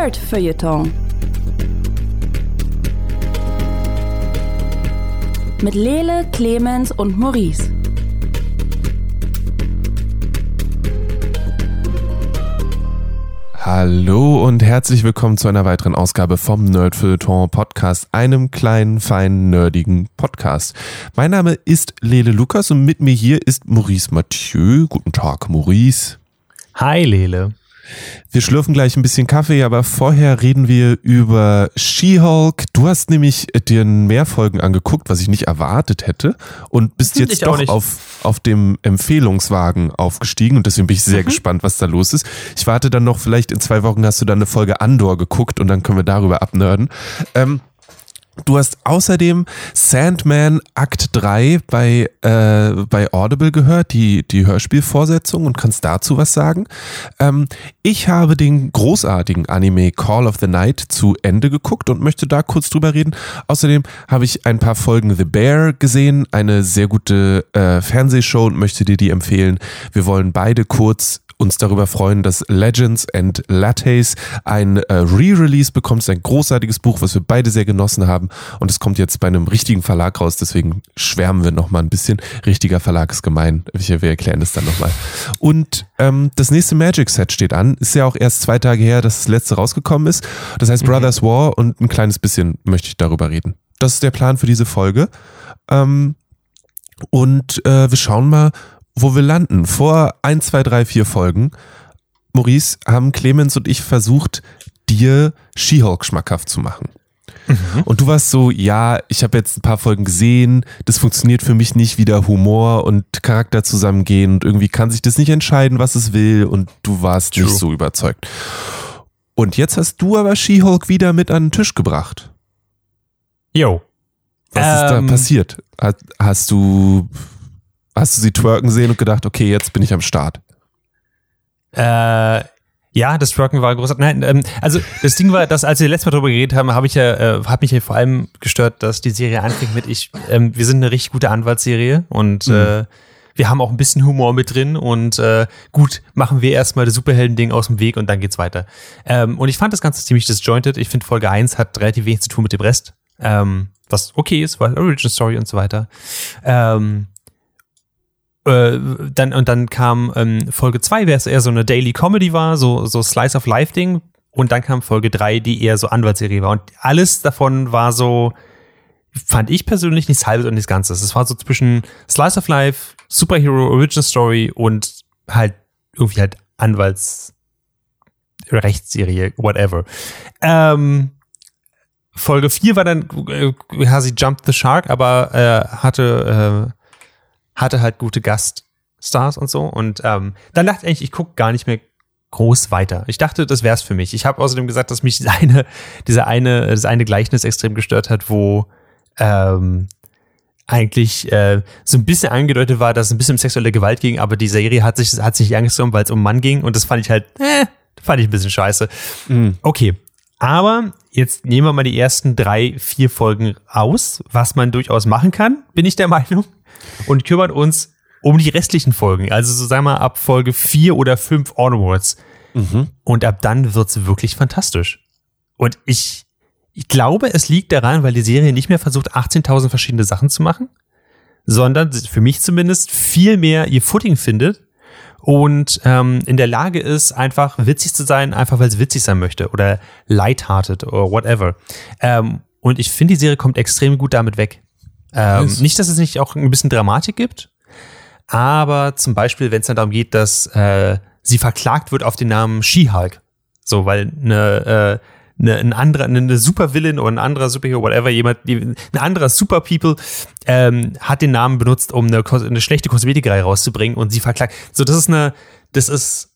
Nerd Feuilleton. Mit Lele, Clemens und Maurice. Hallo und herzlich willkommen zu einer weiteren Ausgabe vom Nerdfeuilleton Podcast, einem kleinen, feinen, nerdigen Podcast. Mein Name ist Lele Lukas und mit mir hier ist Maurice Mathieu. Guten Tag, Maurice. Hi, Lele. Wir schlürfen gleich ein bisschen Kaffee, aber vorher reden wir über She-Hulk. Du hast nämlich dir mehr Folgen angeguckt, was ich nicht erwartet hätte und bist jetzt Ich doch auf, auf dem Empfehlungswagen aufgestiegen und deswegen bin ich Mhm. sehr gespannt, was da los ist. Ich warte dann noch, vielleicht in zwei Wochen hast du dann eine Folge Andor geguckt und dann können wir darüber abnörden. Ähm, Du hast außerdem Sandman Akt 3 bei, äh, bei Audible gehört, die, die Hörspielvorsetzung und kannst dazu was sagen. Ähm, ich habe den großartigen Anime Call of the Night zu Ende geguckt und möchte da kurz drüber reden. Außerdem habe ich ein paar Folgen The Bear gesehen, eine sehr gute äh, Fernsehshow und möchte dir die empfehlen. Wir wollen beide kurz uns darüber freuen, dass Legends and Lattes ein äh, Re-Release bekommt. Es ist ein großartiges Buch, was wir beide sehr genossen haben. Und es kommt jetzt bei einem richtigen Verlag raus. Deswegen schwärmen wir noch mal ein bisschen. Richtiger Verlag ist gemein. Wir, wir erklären das dann nochmal. Und ähm, das nächste Magic-Set steht an. Ist ja auch erst zwei Tage her, dass das letzte rausgekommen ist. Das heißt Brothers War und ein kleines bisschen möchte ich darüber reden. Das ist der Plan für diese Folge. Ähm, und äh, wir schauen mal, wo wir landen. Vor ein, zwei, drei, vier Folgen, Maurice, haben Clemens und ich versucht, dir She-Hulk schmackhaft zu machen. Und du warst so, ja, ich habe jetzt ein paar Folgen gesehen, das funktioniert für mich nicht, wie der Humor und Charakter zusammengehen und irgendwie kann sich das nicht entscheiden, was es will und du warst nicht True. so überzeugt. Und jetzt hast du aber She-Hulk wieder mit an den Tisch gebracht. Yo. Was ist da Ähm, passiert? Hast, hast du hast du sie twerken sehen und gedacht, okay, jetzt bin ich am Start? Äh, ja, das Trucken war großartig. Nein, ähm, also das Ding war, dass als wir letztes Mal darüber geredet haben, habe ich ja, äh, hat mich ja vor allem gestört, dass die Serie anfängt mit ich, ähm, wir sind eine richtig gute Anwaltsserie und Mhm. äh, wir haben auch ein bisschen Humor mit drin und äh, gut, machen wir erstmal das Superhelden-Ding aus dem Weg und dann geht's weiter. Ähm, und ich fand das Ganze ziemlich disjointed. Ich finde Folge 1 hat relativ wenig zu tun mit dem Rest. Ähm, was okay ist, weil Origin Story und so weiter. Ähm, äh, dann, und dann kam ähm, Folge 2, wer es eher so eine Daily Comedy war, so, so Slice of Life Ding. Und dann kam Folge 3, die eher so Anwaltsserie war. Und alles davon war so, fand ich persönlich nichts halbes und nichts Ganzes. Es war so zwischen Slice of Life, Superhero Original Story und halt irgendwie halt Anwalts Rechtsserie, whatever. Ähm, Folge 4 war dann, äh, ja, sie jumped the shark, aber äh, hatte, äh, hatte halt gute Gaststars und so. Und ähm, dann dachte ich ich gucke gar nicht mehr groß weiter. Ich dachte, das wär's für mich. Ich habe außerdem gesagt, dass mich diese eine, diese eine, das eine Gleichnis extrem gestört hat, wo ähm, eigentlich äh, so ein bisschen angedeutet war, dass es ein bisschen um sexuelle Gewalt ging, aber die Serie hat sich, hat sich nicht angezogen, weil es um Mann ging und das fand ich halt, äh, fand ich ein bisschen scheiße. Okay, aber jetzt nehmen wir mal die ersten drei, vier Folgen aus, was man durchaus machen kann, bin ich der Meinung, und kümmern uns um die restlichen Folgen. Also so sagen wir mal ab Folge vier oder fünf onwards. Und ab dann wird's wirklich fantastisch. Und ich, ich glaube, es liegt daran, weil die Serie nicht mehr versucht, 18.000 verschiedene Sachen zu machen, sondern für mich zumindest viel mehr ihr Footing findet und ähm, in der Lage ist, einfach witzig zu sein, einfach weil es witzig sein möchte oder lighthearted oder whatever. Ähm, und ich finde, die Serie kommt extrem gut damit weg. Ähm, Nice. Nicht, dass es nicht auch ein bisschen Dramatik gibt, aber zum Beispiel, wenn es dann darum geht, dass äh, sie verklagt wird auf den Namen She-Hulk. So, weil eine, äh, eine, ein anderer, eine Supervillain oder ein anderer Superhero, whatever, jemand, ein anderer Super People ähm, hat den Namen benutzt, um eine, eine schlechte Kosmetikerei rauszubringen und sie verklagt. So, das ist eine, das ist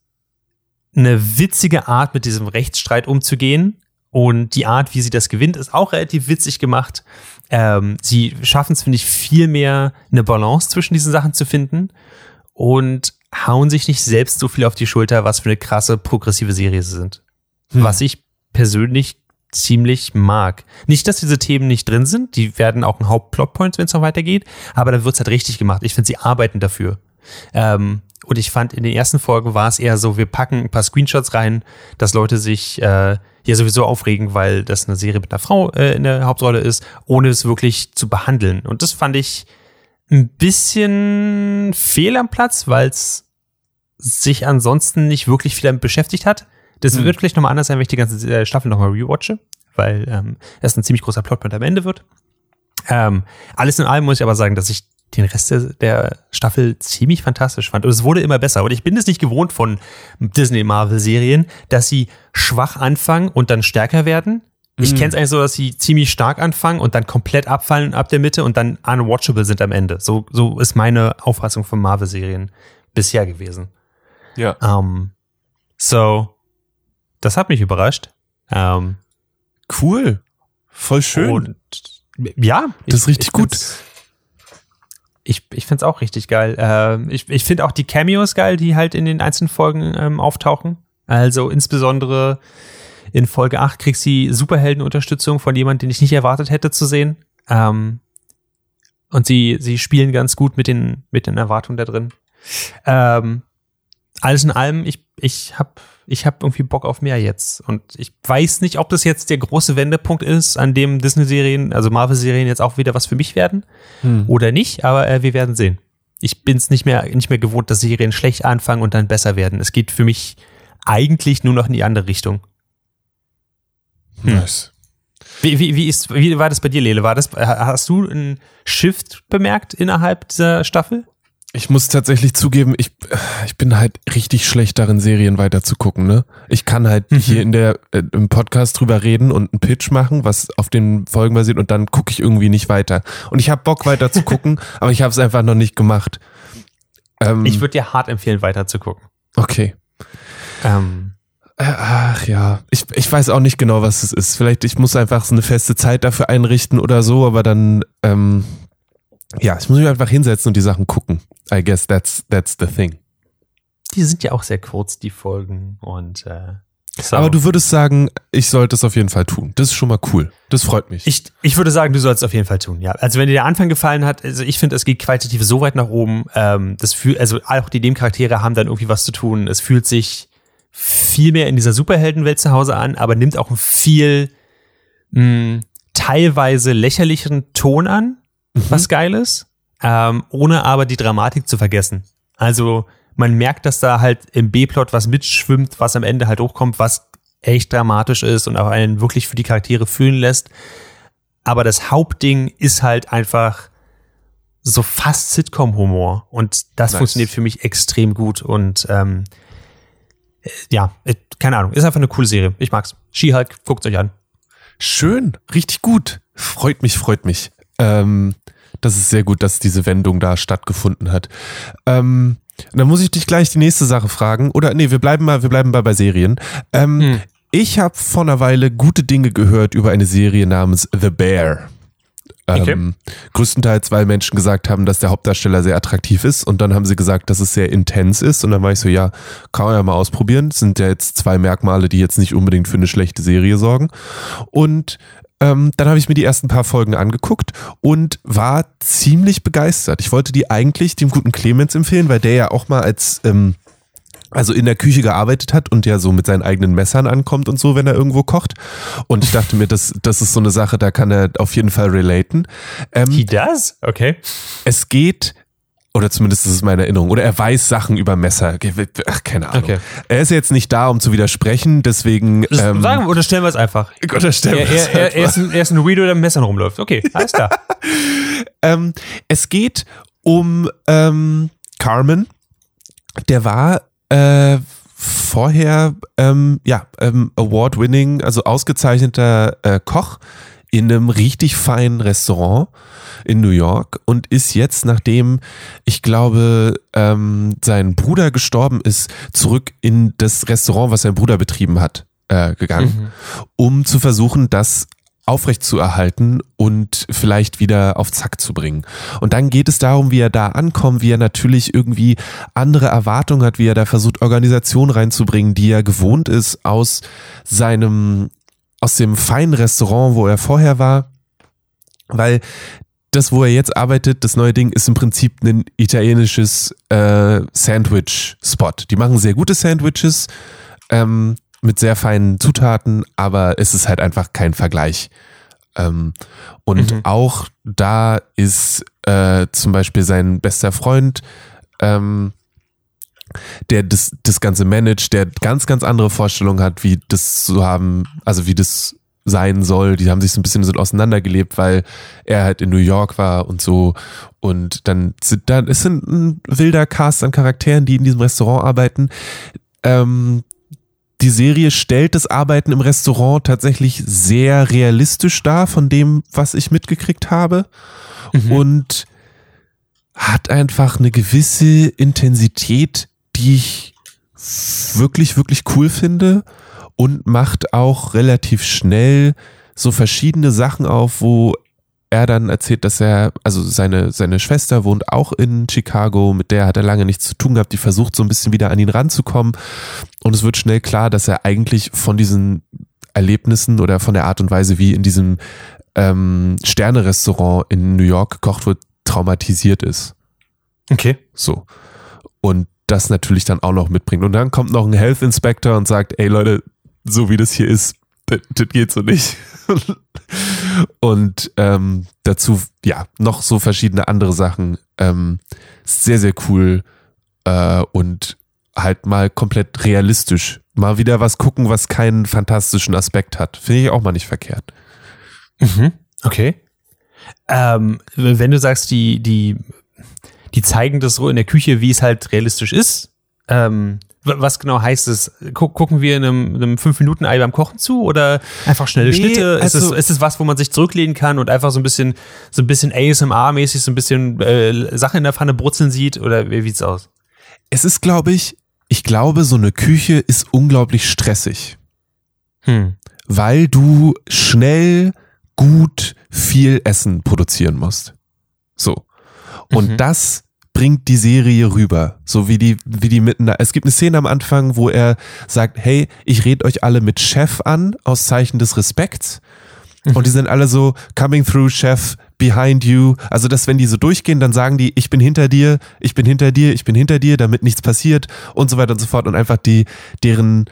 eine witzige Art, mit diesem Rechtsstreit umzugehen. Und die Art, wie sie das gewinnt, ist auch relativ witzig gemacht. Ähm, sie schaffen es, finde ich, viel mehr eine Balance zwischen diesen Sachen zu finden und hauen sich nicht selbst so viel auf die Schulter, was für eine krasse progressive Serie sie sind. Was ich persönlich ziemlich mag. Nicht, dass diese Themen nicht drin sind, die werden auch ein Hauptplotpoint, wenn es noch weitergeht, aber dann wird's halt richtig gemacht. Ich finde, sie arbeiten dafür. Ähm, und ich fand, in den ersten Folgen war es eher so, wir packen ein paar Screenshots rein, dass Leute sich äh, hier sowieso aufregen, weil das eine Serie mit einer Frau äh, in der Hauptrolle ist, ohne es wirklich zu behandeln. Und das fand ich ein bisschen fehl am Platz, weil es sich ansonsten nicht wirklich viel damit beschäftigt hat. Das Hm. wird vielleicht nochmal anders sein, wenn ich die ganze äh, Staffel nochmal rewatche, weil ähm, es ein ziemlich großer Plotpoint am Ende wird. Ähm, alles in allem muss ich aber sagen, dass ich den Rest der, der Staffel ziemlich fantastisch fand. Und es wurde immer besser. Und ich bin es nicht gewohnt von Disney-Marvel-Serien, dass sie schwach anfangen und dann stärker werden. Ich Mhm. kenne es eigentlich so, dass sie ziemlich stark anfangen und dann komplett abfallen ab der Mitte und dann unwatchable sind am Ende. So, so ist meine Auffassung von Marvel-Serien bisher gewesen. Ja. Ähm, so, das hat mich überrascht. Ähm, Cool. Voll schön. Und ja, Das ist richtig gut. find's- Ich, ich finde es auch richtig geil. Ähm, ich ich finde auch die Cameos geil, die halt in den einzelnen Folgen ähm, auftauchen. Also insbesondere in Folge 8 kriegst du die Superheldenunterstützung von jemandem, den ich nicht erwartet hätte zu sehen. Ähm, und sie, sie spielen ganz gut mit den, mit den Erwartungen da drin. Ähm, alles in allem, ich, ich habe ich hab irgendwie Bock auf mehr jetzt. Und ich weiß nicht, ob das jetzt der große Wendepunkt ist, an dem Disney-Serien, also Marvel-Serien jetzt auch wieder was für mich werden Hm. oder nicht, aber äh, wir werden sehen. Ich bin es nicht mehr, nicht mehr gewohnt, dass Serien schlecht anfangen und dann besser werden. Es geht für mich eigentlich nur noch in die andere Richtung. Nice. Wie, wie, wie, ist, wie war das bei dir, Lele? War das, hast du einen Shift bemerkt innerhalb dieser Staffel? Ich muss tatsächlich zugeben, ich, ich bin halt richtig schlecht darin, Serien weiter zu gucken, ne? Ich kann halt Mhm. hier in der, äh, im Podcast drüber reden und einen Pitch machen, was auf den Folgen basiert und dann gucke ich irgendwie nicht weiter. Und ich habe Bock weiter zu gucken, aber ich habe es einfach noch nicht gemacht. Ähm, Ich würde dir hart empfehlen, weiter zu gucken. okay. Ähm, Äh, Ach ja, ich, ich weiß auch nicht genau, was es ist. Vielleicht, ich muss einfach so eine feste Zeit dafür einrichten oder so, aber dann, ähm, ja, ich muss mich einfach hinsetzen und die Sachen gucken. I guess that's, that's the thing. die sind ja auch sehr kurz, die Folgen. Und äh, so. Aber du würdest sagen, ich sollte es auf jeden Fall tun. Das ist schon mal cool. Das freut mich. Ich, ich würde sagen, du sollst es auf jeden Fall tun, ja. Also wenn dir der Anfang gefallen hat, also ich finde, es geht qualitativ so weit nach oben. Ähm, das fühlt, also auch die Nebencharaktere haben dann irgendwie was zu tun. Es fühlt sich viel mehr in dieser Superheldenwelt zu Hause an, aber nimmt auch einen viel mh, teilweise lächerlicheren Ton an, was geil ist, ähm, ohne aber die Dramatik zu vergessen. Also man merkt, dass da halt im B-Plot was mitschwimmt, was am Ende halt hochkommt, was echt dramatisch ist und auch einen wirklich für die Charaktere fühlen lässt. Aber das Hauptding ist halt einfach so fast Sitcom-Humor. Und das Nice. funktioniert für mich extrem gut. Und ähm, äh, ja, keine Ahnung, ist einfach eine coole Serie. Ich mag's. She-Hulk, guckt euch an. Schön, richtig gut. Freut mich, freut mich. Ähm, das ist sehr gut, dass diese Wendung da stattgefunden hat. Ähm, dann muss ich dich gleich die nächste Sache fragen. Oder nee, wir bleiben mal, wir bleiben mal bei Serien. Ähm, Hm. Ich habe vor einer Weile gute Dinge gehört über eine Serie namens The Bear. Ähm, größtenteils, weil Menschen gesagt haben, dass der Hauptdarsteller sehr attraktiv ist und dann haben sie gesagt, dass es sehr intens ist und dann war ich so, ja, kann man ja mal ausprobieren. Das sind ja jetzt zwei Merkmale, die jetzt nicht unbedingt für eine schlechte Serie sorgen. Und ähm, dann habe ich mir die ersten paar Folgen angeguckt und war ziemlich begeistert. Ich wollte die eigentlich dem guten Clemens empfehlen, weil der ja auch mal als ähm, also in der Küche gearbeitet hat und ja so mit seinen eigenen Messern ankommt und so, wenn er irgendwo kocht. Und ich dachte mir, das, das ist so eine Sache, da kann er auf jeden Fall relaten. Ähm, He does? Okay. es geht, oder zumindest ist es meine Erinnerung, oder er weiß Sachen über Messer. Ach, keine Ahnung. Okay. Er ist jetzt nicht da, um zu widersprechen, deswegen Das ähm, sagen wir, oder stellen wir es einfach. unterstellen Er, wir es er, er, einfach. er, ist ein, er ist ein Weirdo, der mit Messern rumläuft. Okay, alles klar. Ähm, es geht um ähm, Carmen. Der war äh, vorher ähm, ja ähm, Award-winning, also ausgezeichneter äh, Koch in einem richtig feinen Restaurant in New York und ist jetzt, nachdem ich glaube, ähm, sein Bruder gestorben ist, zurück in das Restaurant, was sein Bruder betrieben hat, äh, gegangen, um zu versuchen, das aufrechtzuerhalten und vielleicht wieder auf Zack zu bringen. Und dann geht es darum, wie er da ankommt, wie er natürlich irgendwie andere Erwartungen hat, wie er da versucht, Organisation reinzubringen, die er gewohnt ist aus seinem, aus dem feinen Restaurant, wo er vorher war. Weil das, wo er jetzt arbeitet, das neue Ding, ist im Prinzip ein italienisches äh, Sandwich-Spot. Die machen sehr gute Sandwiches ähm, mit sehr feinen Zutaten, aber es ist halt einfach kein Vergleich. Ähm, und Mhm. auch da ist äh, zum Beispiel sein bester Freund, ähm, der das, das Ganze managt, der ganz, ganz andere Vorstellungen hat, wie das zu haben, also wie das sein soll. Die haben sich so ein bisschen so auseinandergelebt, weil er halt in New York war und so. Und dann sind da, es sind ein wilder Cast an Charakteren, die in diesem Restaurant arbeiten. Ähm, die Serie stellt das Arbeiten im Restaurant tatsächlich sehr realistisch dar von dem, was ich mitgekriegt habe. Mhm. Und hat einfach eine gewisse Intensität, die ich wirklich, wirklich cool finde und macht auch relativ schnell so verschiedene Sachen auf, wo er dann erzählt, dass er, also seine, seine Schwester wohnt auch in Chicago, mit der hat er lange nichts zu tun gehabt, die versucht so ein bisschen wieder an ihn ranzukommen und es wird schnell klar, dass er eigentlich von diesen Erlebnissen oder von der Art und Weise, wie in diesem ähm, Sterne-Restaurant in New York gekocht wird, traumatisiert ist. Okay. So. Und das natürlich dann auch noch mitbringt. Und dann kommt noch ein Health Inspector und sagt, ey Leute, so wie das hier ist, das, das geht so nicht. und ähm, dazu, ja, noch so verschiedene andere Sachen. Ähm, sehr, sehr cool äh, und halt mal komplett realistisch. Mal wieder was gucken, was keinen fantastischen Aspekt hat. Finde ich auch mal nicht verkehrt. Mhm. Okay. Ähm, wenn du sagst, die, die, die zeigen das so in der Küche, wie es halt realistisch ist, ähm, was genau heißt es? Guck, gucken wir in einem, einem 5-Minuten-Ei beim Kochen zu oder einfach schnelle Nee, Schnitte? ist, also- es, ist es was, wo man sich zurücklehnen kann und einfach so ein bisschen, so ein bisschen ASMR-mäßig, so ein bisschen äh, Sachen in der Pfanne brutzeln sieht oder wie sieht's aus? Es ist, glaube ich, ich glaube, so eine Küche ist unglaublich stressig. Hm. weil du schnell gut viel Essen produzieren musst. So. Und Mhm. das bringt die Serie rüber, so wie die, wie die miteinander. Es gibt eine Szene am Anfang, wo er sagt, hey, ich red euch alle mit Chef an, aus Zeichen des Respekts. Und die sind alle so, coming through, Chef, behind you. Also, dass wenn die so durchgehen, dann sagen die, ich bin hinter dir, ich bin hinter dir, ich bin hinter dir, damit nichts passiert und so weiter und so fort. Und einfach die, deren,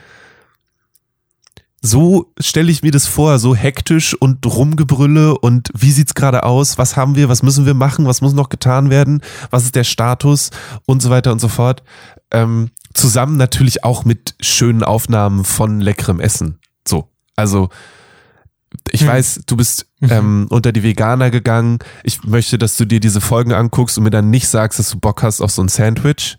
so stelle ich mir das vor, so hektisch und Rumgebrülle und wie sieht's gerade aus, was haben wir, was müssen wir machen, was muss noch getan werden, was ist der Status und so weiter und so fort. Ähm, zusammen natürlich auch mit schönen Aufnahmen von leckerem Essen. So, also ich Hm. weiß, du bist ähm, unter die Veganer gegangen. Ich möchte, dass du dir diese Folgen anguckst und mir dann nicht sagst, dass du Bock hast auf so ein Sandwich.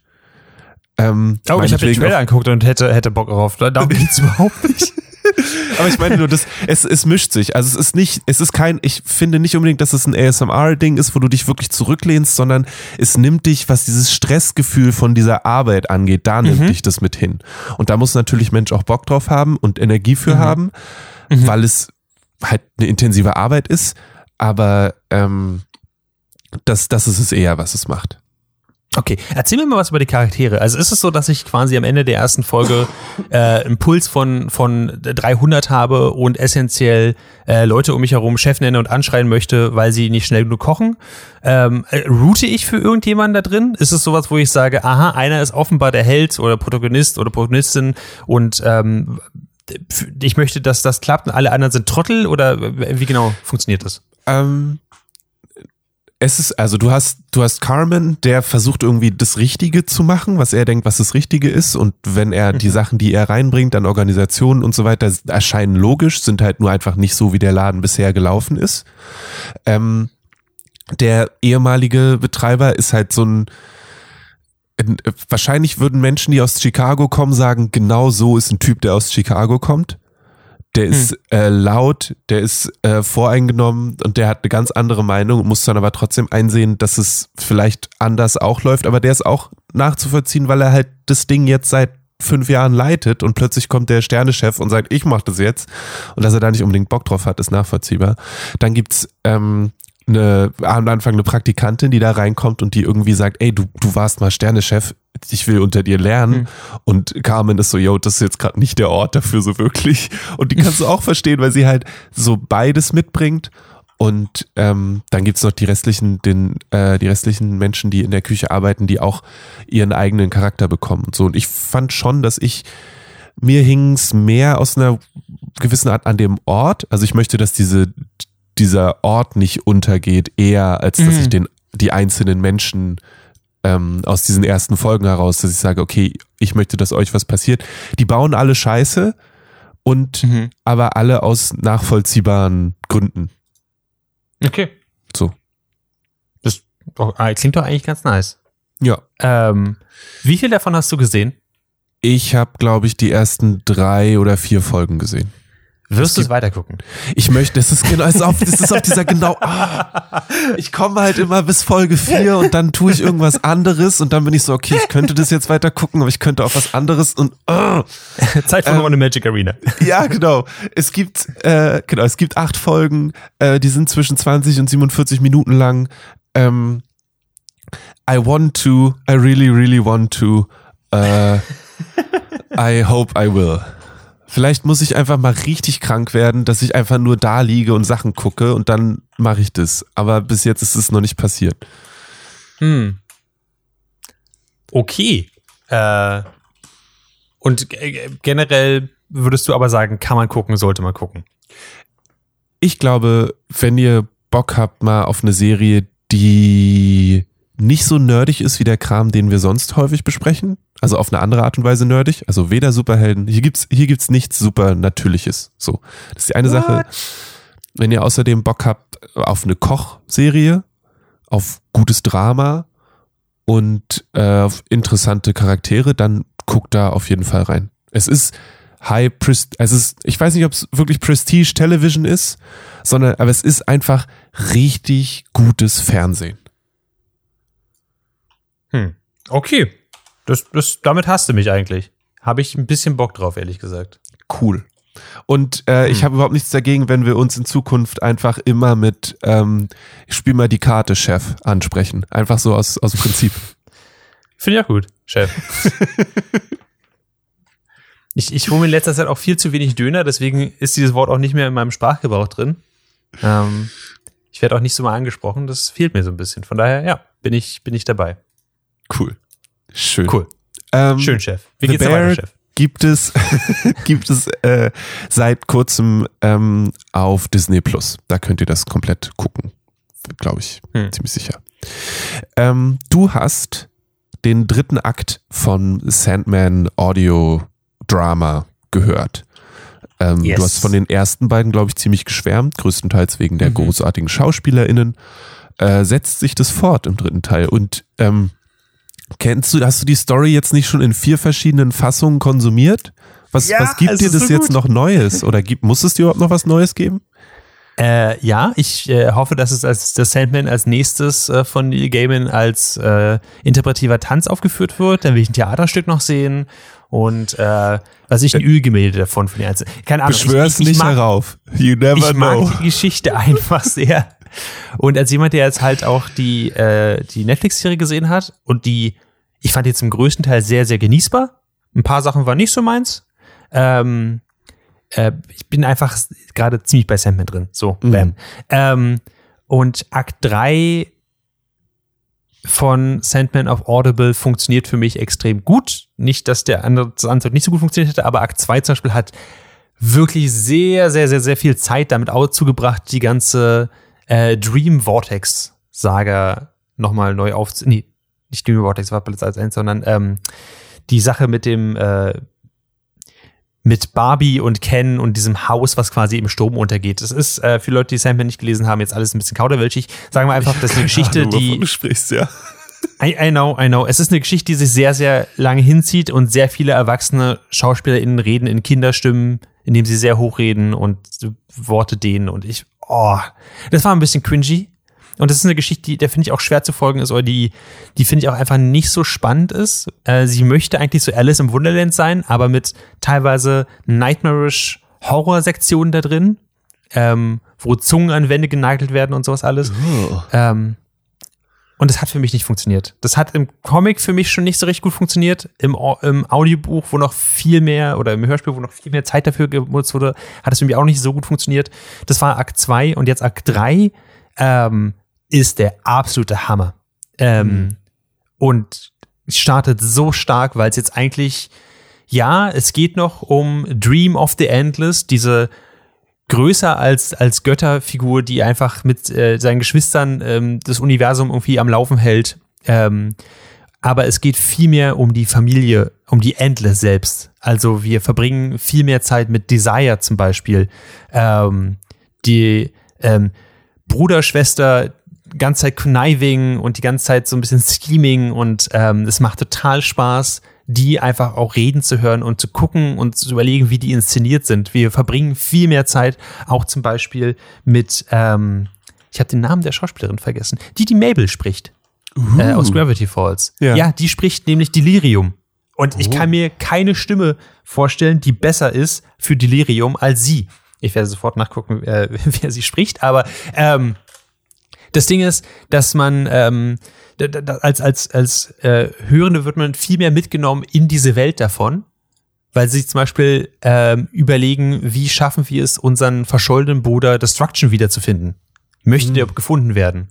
Ähm, Oh, ich habe den Trailer angeguckt und hätte, hätte Bock darauf. Darum geht's überhaupt nicht. Aber ich meine nur, das, es, es mischt sich. Also es ist nicht, es ist kein, ich finde nicht unbedingt, dass es ein ASMR-Ding ist, wo du dich wirklich zurücklehnst, sondern es nimmt dich, was dieses Stressgefühl von dieser Arbeit angeht, da nimmt dich das mit hin. Und da muss natürlich Mensch auch Bock drauf haben und Energie für haben, weil es halt eine intensive Arbeit ist. Aber ähm, das, das ist es eher, was es macht. Okay, erzähl mir mal was über die Charaktere. Also ist es so, dass ich quasi am Ende der ersten Folge äh, einen Puls von, von 300 habe und essentiell äh, Leute um mich herum Chef nenne und anschreien möchte, weil sie nicht schnell genug kochen? Ähm, äh, route ich für irgendjemanden da drin? Ist es sowas, wo ich sage, aha, einer ist offenbar der Held oder Protagonist oder Protagonistin und ähm, ich möchte, dass das klappt und alle anderen sind Trottel oder wie genau funktioniert das? Ähm, es ist, also du hast, du hast Carmen, der versucht irgendwie das Richtige zu machen, was er denkt, was das Richtige ist. Und wenn er die Sachen, die er reinbringt an Organisationen und so weiter, erscheinen logisch, sind halt nur einfach nicht so, wie der Laden bisher gelaufen ist. Ähm, der ehemalige Betreiber ist halt so ein, ein- wahrscheinlich würden Menschen, die aus Chicago kommen, sagen, genau so ist ein Typ, der aus Chicago kommt. Der ist äh, laut, der ist äh, voreingenommen und der hat eine ganz andere Meinung, muss dann aber trotzdem einsehen, dass es vielleicht anders auch läuft, aber der ist auch nachzuvollziehen, weil er halt das Ding jetzt seit fünf Jahren leitet und plötzlich kommt der Sternechef und sagt, ich mach das jetzt. Und dass er da nicht unbedingt Bock drauf hat, ist nachvollziehbar. Dann gibt's ähm, eine, am Anfang eine Praktikantin, die da reinkommt und die irgendwie sagt, ey, du, du warst mal Sternechef, ich will unter dir lernen. Und Carmen ist so, yo, das ist jetzt gerade nicht der Ort dafür so wirklich. Und die kannst du auch verstehen, weil sie halt so beides mitbringt Und ähm, dann gibt's noch die restlichen, den, äh, die restlichen Menschen, die in der Küche arbeiten, die auch ihren eigenen Charakter bekommen. Und so. Und ich fand schon, dass ich mir hing's mehr aus einer gewissen Art an dem Ort. Also ich möchte, dass diese, dieser Ort nicht untergeht, eher als dass Mhm. ich den, die einzelnen Menschen ähm, aus diesen ersten Folgen heraus, dass ich sage, okay, ich möchte, dass euch was passiert. Die bauen alle Scheiße und Mhm. aber alle aus nachvollziehbaren Gründen. Okay. So. Das ah, klingt doch eigentlich ganz nice. Ja. Ähm, wie viel davon hast du gesehen? Ich habe, glaube ich, die ersten drei oder vier Folgen gesehen. Wirst du es weitergucken? Ich möchte, das ist genau, das ist auf, das ist auf dieser genau, ah, ich komme halt immer bis Folge vier und dann tue ich irgendwas anderes und dann bin ich so, okay, ich könnte das jetzt weiter gucken, aber ich könnte auch was anderes und, ah. Zeit für Ähm, eine Magic Arena. Ja, genau. Es gibt, äh, genau, es gibt acht Folgen, äh, die sind zwischen 20 und 47 Minuten lang. Ähm, I want to, I really, really want to. Äh, I hope I will. Vielleicht muss ich einfach mal richtig krank werden, dass ich einfach nur da liege und Sachen gucke und dann mache ich das. Aber bis jetzt ist es noch nicht passiert. Hm. Okay. Äh, und g- generell würdest du aber sagen, kann man gucken, sollte man gucken. Ich glaube, wenn ihr Bock habt mal auf eine Serie, die nicht so nerdig ist wie der Kram, den wir sonst häufig besprechen, also auf eine andere Art und Weise nerdig, also weder Superhelden, hier gibt's hier gibt's nichts super natürliches, so. Das ist die eine Sache. Wenn ihr außerdem Bock habt auf eine Kochserie, auf gutes Drama und äh, auf interessante Charaktere, dann guckt da auf jeden Fall rein. Es ist High Prest es ist, ich weiß nicht, ob es wirklich Prestige Television ist, sondern, aber es ist einfach richtig gutes Fernsehen. Hm. Okay. Das, das, damit hast du mich eigentlich. Habe ich ein bisschen Bock drauf, ehrlich gesagt. Cool. Und äh, ich Hm. habe überhaupt nichts dagegen, wenn wir uns in Zukunft einfach immer mit ähm, ich spiel mal die Karte, Chef, ansprechen. Einfach so aus, aus dem Prinzip. Finde ich auch gut, Chef. ich ich hole mir in letzter Zeit auch viel zu wenig Döner, deswegen ist dieses Wort auch nicht mehr in meinem Sprachgebrauch drin. Ähm, ich werde auch nicht so mal angesprochen, das fehlt mir so ein bisschen. Von daher, ja, bin ich, bin ich dabei. Cool. Schön. Cool. Ähm, Schön, Chef. Wie geht's dir weiter, Chef? gibt es, gibt es äh, seit kurzem ähm, auf Disney Plus. Da könnt ihr das komplett gucken. Glaube ich. Hm. Ziemlich sicher. Ähm, du hast den dritten Akt von Sandman Audio Drama gehört. Ähm, Yes. Du hast von den ersten beiden, glaube ich, ziemlich geschwärmt, größtenteils wegen der Mhm. großartigen SchauspielerInnen. Äh, setzt sich das fort im dritten Teil. Und ähm, kennst du, hast du die Story jetzt nicht schon in vier verschiedenen Fassungen konsumiert? Was, Ja, was gibt dir das so jetzt noch Neues? Oder gibt, muss es dir überhaupt noch was Neues geben? Äh, ja, ich äh, hoffe, dass es als der Sandman als nächstes äh, von Neil Gaiman als äh, interpretiver Tanz aufgeführt wird. Dann will ich ein Theaterstück noch sehen und äh, was ich ein Ölgemälde davon von den Einzelnen. Keine Ahnung. Beschwör's ich, ich, ich nicht mag, herauf. You never ich mag know. die Geschichte einfach sehr. Und als jemand, der jetzt halt auch die, äh, die Netflix-Serie gesehen hat und die, ich fand jetzt im größten Teil sehr, sehr genießbar. Ein paar Sachen waren nicht so meins. Ähm, äh, ich bin einfach gerade ziemlich bei Sandman drin. So, Mhm. bam. Ähm, und Akt 3 von Sandman auf Audible funktioniert für mich extrem gut. Nicht, dass der andere das andere nicht so gut funktioniert hätte, aber Akt 2 zum Beispiel hat wirklich sehr, sehr, sehr, sehr viel Zeit damit auch zugebracht, die ganze äh, Dream Vortex Saga nochmal neu aufzu... Nicht Dream Vortex war Platz 1, sondern ähm, die Sache mit dem äh, mit Barbie und Ken und diesem Haus, was quasi im Sturm untergeht. Das ist äh, für Leute, die Sandman nicht gelesen haben, jetzt alles ein bisschen kauderwelschig. Sagen wir einfach, das ist eine Geschichte, Ahnung, die du sprichst, ja. I, I know, I know. Es ist eine Geschichte, die sich sehr, sehr lange hinzieht und sehr viele erwachsene SchauspielerInnen reden in Kinderstimmen, indem sie sehr hoch reden und Worte dehnen und ich, oh, das war ein bisschen cringy. Und das ist eine Geschichte, die, der finde ich auch schwer zu folgen ist oder die, die finde ich auch einfach nicht so spannend ist. Äh, sie möchte eigentlich so Alice im Wunderland sein, aber mit teilweise nightmarish Horror-Sektionen da drin, ähm, wo Zungen an Wände genagelt werden und sowas alles. Ähm, Und das hat für mich nicht funktioniert. Das hat im Comic für mich schon nicht so richtig gut funktioniert. Im, im Audiobuch, wo noch viel mehr, oder im Hörspiel, wo noch viel mehr Zeit dafür genutzt wurde, hat es für mich auch nicht so gut funktioniert. Das war Akt 2 und jetzt Akt 3 ähm, ist der absolute Hammer. Ähm, Und startet so stark, weil es jetzt eigentlich, ja, es geht noch um Dream of the Endless, diese größer als, als Götterfigur, die einfach mit äh, seinen Geschwistern ähm, das Universum irgendwie am Laufen hält. Ähm, aber es geht viel mehr um die Familie, um die Endless selbst. Also wir verbringen viel mehr Zeit mit Desire zum Beispiel. Ähm, die ähm, Bruder, Schwester, ganze Zeit conniving und die ganze Zeit so ein bisschen scheming und ähm, es macht total Spaß, die einfach auch reden zu hören und zu gucken und zu überlegen, wie die inszeniert sind. Wir verbringen viel mehr Zeit, auch zum Beispiel mit, ähm, ich habe den Namen der Schauspielerin vergessen, die die Mabel spricht äh, aus Gravity Falls. Ja. Ja. die spricht nämlich Delirium. Und ich kann mir keine Stimme vorstellen, die besser ist für Delirium als sie. Ich werde sofort nachgucken, äh, wer sie spricht, aber ähm, das Ding ist, dass man ähm, als, als, als äh, Hörende wird man viel mehr mitgenommen in diese Welt davon, weil sie sich zum Beispiel ähm, überlegen, wie schaffen wir es, unseren verschollenen Bruder Destruction wiederzufinden? Möchte der gefunden werden?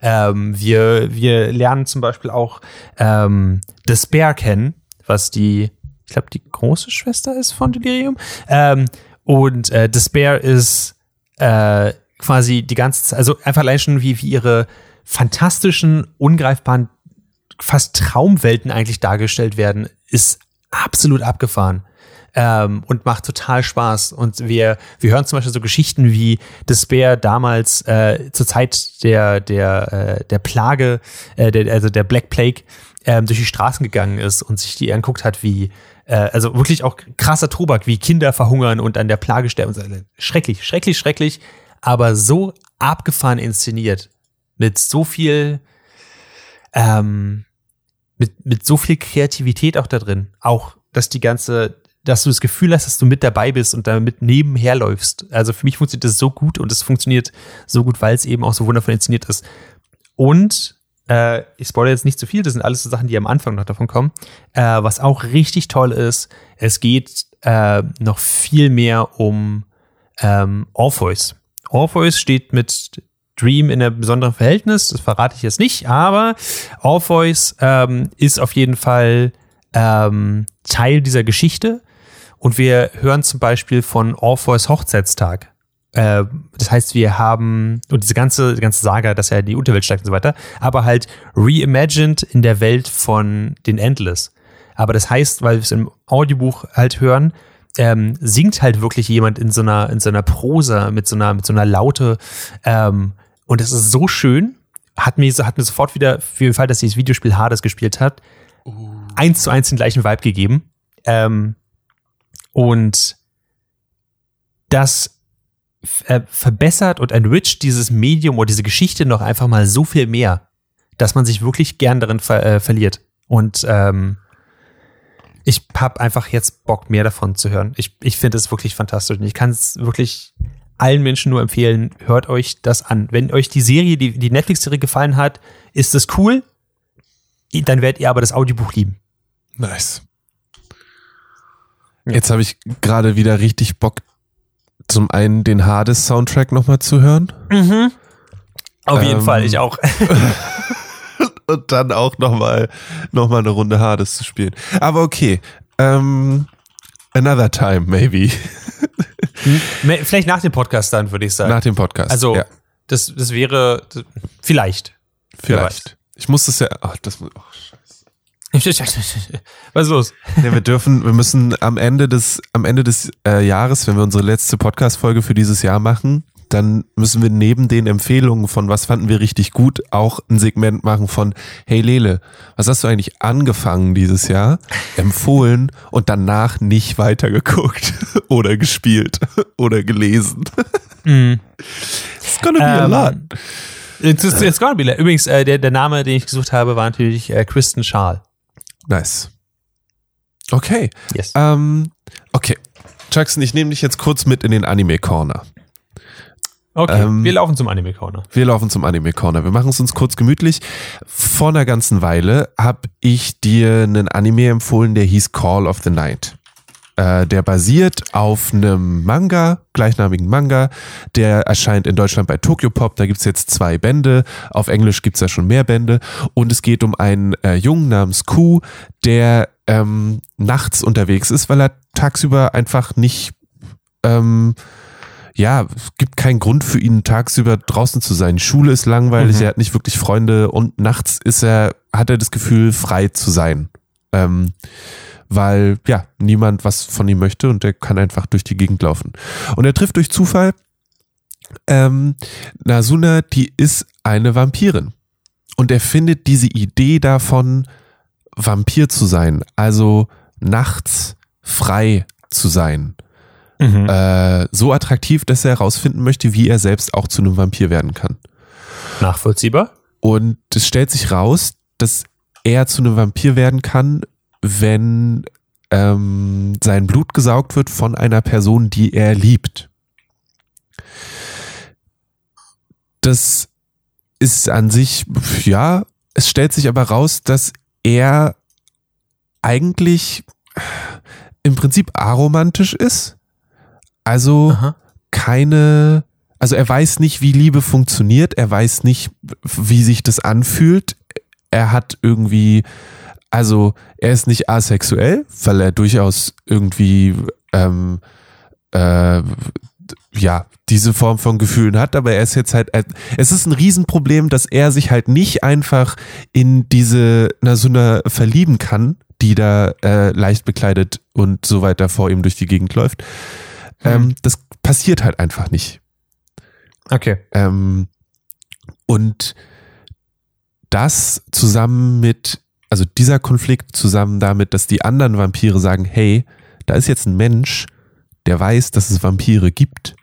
Ähm, wir, wir lernen zum Beispiel auch ähm, Despair kennen, was die, ich glaube, die große Schwester ist von Delirium. Ähm, und äh, Despair ist äh, quasi die ganze also einfach allein schon wie, wie ihre fantastischen, ungreifbaren, fast Traumwelten eigentlich dargestellt werden, ist absolut abgefahren. Ähm, und macht total Spaß. Und wir, wir hören zum Beispiel so Geschichten wie Despair damals äh, zur Zeit der, der, äh, der Plage, äh, der, also der Black Plague, ähm, durch die Straßen gegangen ist und sich die anguckt hat, wie, äh, also wirklich auch krasser Tobak, wie Kinder verhungern und an der Plage sterben. Schrecklich, schrecklich, schrecklich, aber so abgefahren inszeniert. Mit so viel, ähm, mit, mit so viel Kreativität auch da drin. Auch, dass die ganze, dass du das Gefühl hast, dass du mit dabei bist und damit nebenher läufst. Also für mich funktioniert das so gut und es funktioniert so gut, weil es eben auch so wundervoll inszeniert ist. Und äh, ich spoilere jetzt nicht zu viel, das sind alles so Sachen, die am Anfang noch davon kommen. Äh, was auch richtig toll ist, es geht äh, noch viel mehr um ähm, Orpheus. Orpheus steht mit Dream in einem besonderen Verhältnis, das verrate ich jetzt nicht, aber Orpheus ähm, ist auf jeden Fall ähm, Teil dieser Geschichte und wir hören zum Beispiel von Orpheus Hochzeitstag. Äh, das heißt, wir haben, und diese ganze, die ganze Saga, dass er in die Unterwelt steigt und so weiter, aber halt reimagined in der Welt von den Endless. Aber das heißt, weil wir es im Audiobuch halt hören, ähm, singt halt wirklich jemand in so einer, in so einer Prosa, mit so einer, mit so einer Laute. Ähm, und es ist so schön, hat mir, hat mir sofort wieder, für den Fall, dass sie das Videospiel Hades gespielt hat, eins zu eins den gleichen Vibe gegeben. Ähm, und das äh, verbessert und enriched dieses Medium oder diese Geschichte noch einfach mal so viel mehr, dass man sich wirklich gern darin ver äh, verliert. Und ähm, ich habe einfach jetzt Bock, mehr davon zu hören. Ich, ich finde es wirklich fantastisch und ich kann es wirklich allen Menschen nur empfehlen, hört euch das an. Wenn euch die Serie, die, die Netflix-Serie gefallen hat, ist das cool, dann werdet ihr aber das Audiobuch lieben. Nice. Jetzt habe ich gerade wieder richtig Bock, zum einen den Hades-Soundtrack nochmal zu hören. Auf jeden Fall, ich auch. Und dann auch nochmal noch mal eine Runde Hades zu spielen. Aber okay. Ähm, another time, maybe. Vielleicht nach dem Podcast dann, würde ich sagen. Nach dem Podcast. also, ja, das, das wäre das, vielleicht. vielleicht. Ich muss das ja. Ach, das, muss- oh, Was ist los? Ja, wir dürfen, wir müssen am Ende des, am Ende des äh, Jahres, wenn wir unsere letzte Podcast-Folge für dieses Jahr machen, dann müssen wir neben den Empfehlungen von was fanden wir richtig gut auch ein Segment machen von Hey Lele, was hast du eigentlich angefangen dieses Jahr, empfohlen und danach nicht weitergeguckt oder gespielt oder gelesen. It's gonna be a Ähm, lot. It's, it's, it's gonna be like- Übrigens, äh, der, der Name, den ich gesucht habe, war natürlich äh, Kristen Schaal. Nice. Okay. Yes. Ähm, okay. Jackson, ich nehme dich jetzt kurz mit in den Anime Corner. Okay, Ähm, wir laufen zum Anime Corner. Wir laufen zum Anime Corner. Wir machen es uns kurz gemütlich. Vor einer ganzen Weile habe ich dir einen Anime empfohlen, der hieß Call of the Night. Äh, der basiert auf einem Manga, gleichnamigen Manga. Der erscheint in Deutschland bei Tokyo Pop. Da gibt's jetzt zwei Bände. Auf Englisch gibt's ja schon mehr Bände. Und es geht um einen äh, Jungen namens Ku, der ähm, nachts unterwegs ist, weil er tagsüber einfach nicht ähm, ja, es gibt keinen Grund für ihn, tagsüber draußen zu sein. Schule ist langweilig, Mhm. er hat nicht wirklich Freunde und nachts ist er, hat er das Gefühl, frei zu sein. Ähm, weil, ja, niemand was von ihm möchte und er kann einfach durch die Gegend laufen. Und er trifft durch Zufall ähm, Nasuna, die ist eine Vampirin. Und er findet diese Idee davon, Vampir zu sein, also nachts frei zu sein Mhm. äh, so attraktiv, dass er herausfinden möchte, wie er selbst auch zu einem Vampir werden kann. Nachvollziehbar? Und es stellt sich raus, dass er zu einem Vampir werden kann, wenn ähm, sein Blut gesaugt wird von einer Person, die er liebt. Das ist an sich, ja, es stellt sich aber raus, dass er eigentlich im Prinzip aromantisch ist. Also Aha. keine, also er weiß nicht, wie Liebe funktioniert, er weiß nicht, wie sich das anfühlt. Er hat irgendwie, also er ist nicht asexuell, weil er durchaus irgendwie, ähm, äh, ja, diese Form von Gefühlen hat, aber er ist jetzt halt, es ist ein Riesenproblem, dass er sich halt nicht einfach in diese Nasuna verlieben kann, die da äh, leicht bekleidet und so weiter vor ihm durch die Gegend läuft. Ähm, das passiert halt einfach nicht. Okay. Ähm, und das zusammen mit, also dieser Konflikt zusammen damit, dass die anderen Vampire sagen, hey, da ist jetzt ein Mensch, der weiß, dass es Vampire gibt.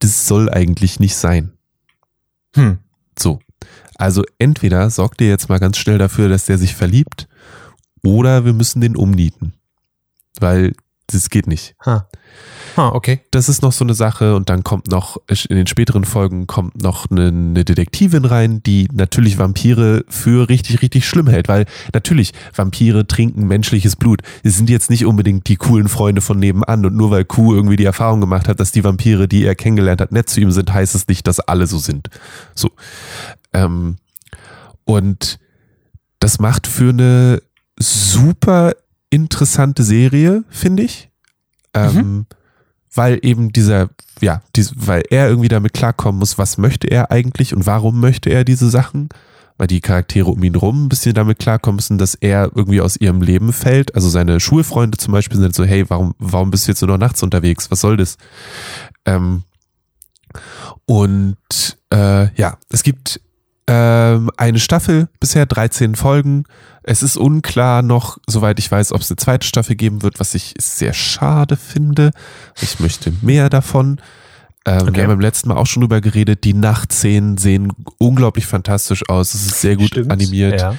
Das soll eigentlich nicht sein. Hm. So. Also entweder sorgt ihr jetzt mal ganz schnell dafür, dass der sich verliebt, oder wir müssen den umnieten. Weil das geht nicht. Ha. Ha, okay. das ist noch so eine Sache und dann kommt noch, in den späteren Folgen kommt noch eine, eine Detektivin rein, die natürlich Vampire für richtig, richtig schlimm hält, weil natürlich Vampire trinken menschliches Blut. Sie sind jetzt nicht unbedingt die coolen Freunde von nebenan und nur weil Q irgendwie die Erfahrung gemacht hat, dass die Vampire, die er kennengelernt hat, nett zu ihm sind, heißt es nicht, dass alle so sind. So. Ähm, und das macht für eine super interessante Serie, finde ich. Ähm, weil eben dieser, ja, dies, weil er irgendwie damit klarkommen muss, was möchte er eigentlich und warum möchte er diese Sachen, weil die Charaktere um ihn rum ein bisschen damit klarkommen müssen, dass er irgendwie aus ihrem Leben fällt. Also seine Schulfreunde zum Beispiel sind so, hey, warum, warum bist du jetzt nur noch nachts unterwegs? Was soll das? Ähm, und äh, ja, es gibt ähm, eine Staffel, bisher 13 Folgen. Es ist unklar noch, soweit ich weiß, ob es eine zweite Staffel geben wird, was ich sehr schade finde. Ich möchte mehr davon. Ähm, Okay. Wir haben beim letzten Mal auch schon drüber geredet. Die Nachtszenen sehen unglaublich fantastisch aus. Es ist sehr gut Stimmt. animiert. Ja.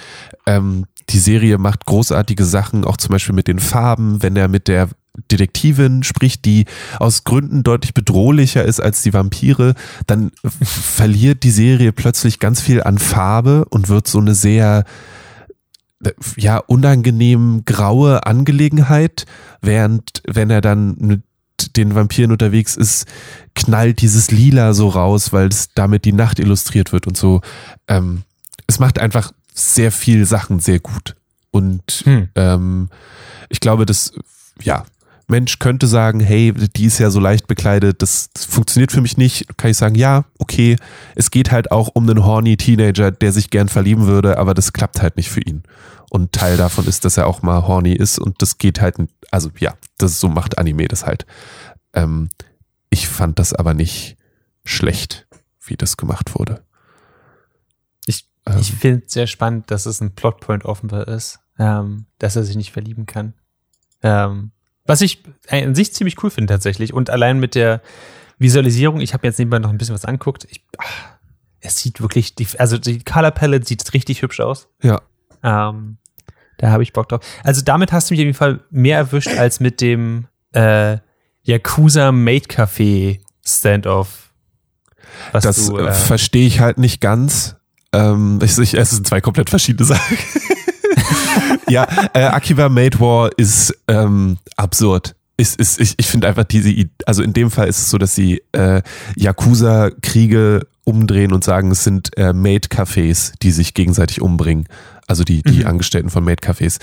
Ähm, die Serie macht großartige Sachen, auch zum Beispiel mit den Farben, wenn er mit der Detektivin spricht, die aus Gründen deutlich bedrohlicher ist als die Vampire, dann verliert die Serie plötzlich ganz viel an Farbe und wird so eine sehr ja unangenehm graue Angelegenheit, während wenn er dann mit den Vampiren unterwegs ist, knallt dieses Lila so raus, weil es damit die Nacht illustriert wird und so. Ähm, es macht einfach sehr viel Sachen sehr gut. Und Hm. ähm, ich glaube, dass, ja, Mensch könnte sagen, hey, die ist ja so leicht bekleidet, das, das funktioniert für mich nicht. Kann ich sagen, ja, okay, es geht halt auch um einen horny Teenager, der sich gern verlieben würde, aber das klappt halt nicht für ihn. Und Teil davon ist, dass er auch mal horny ist und das geht halt, also ja, das so macht Anime das halt. Ähm, ich fand das aber nicht schlecht, wie das gemacht wurde. Ich- ähm, Ich finde es sehr spannend, dass es ein Plotpoint offenbar ist, ähm, dass er sich nicht verlieben kann. Ähm, was ich an sich ziemlich cool finde tatsächlich. Und allein mit der Visualisierung, ich habe jetzt nebenbei noch ein bisschen was anguckt. Ich, ach, es sieht wirklich, die, also die Color Palette sieht richtig hübsch aus. ja, Ähm, da habe ich Bock drauf. Also damit hast du mich auf jeden Fall mehr erwischt als mit dem äh, Yakuza Maid Café Standoff. Das äh, äh, verstehe ich halt nicht ganz. Ähm, ich, ich, es sind zwei komplett verschiedene Sachen. ja, äh, Akiba Made War ist ähm, absurd. Ist, ist, ich ich finde einfach diese, also in dem Fall ist es so, dass sie äh, Yakuza-Kriege umdrehen und sagen, es sind äh, Maid-Cafés, die sich gegenseitig umbringen. Also die, die Angestellten von Maid-Cafés.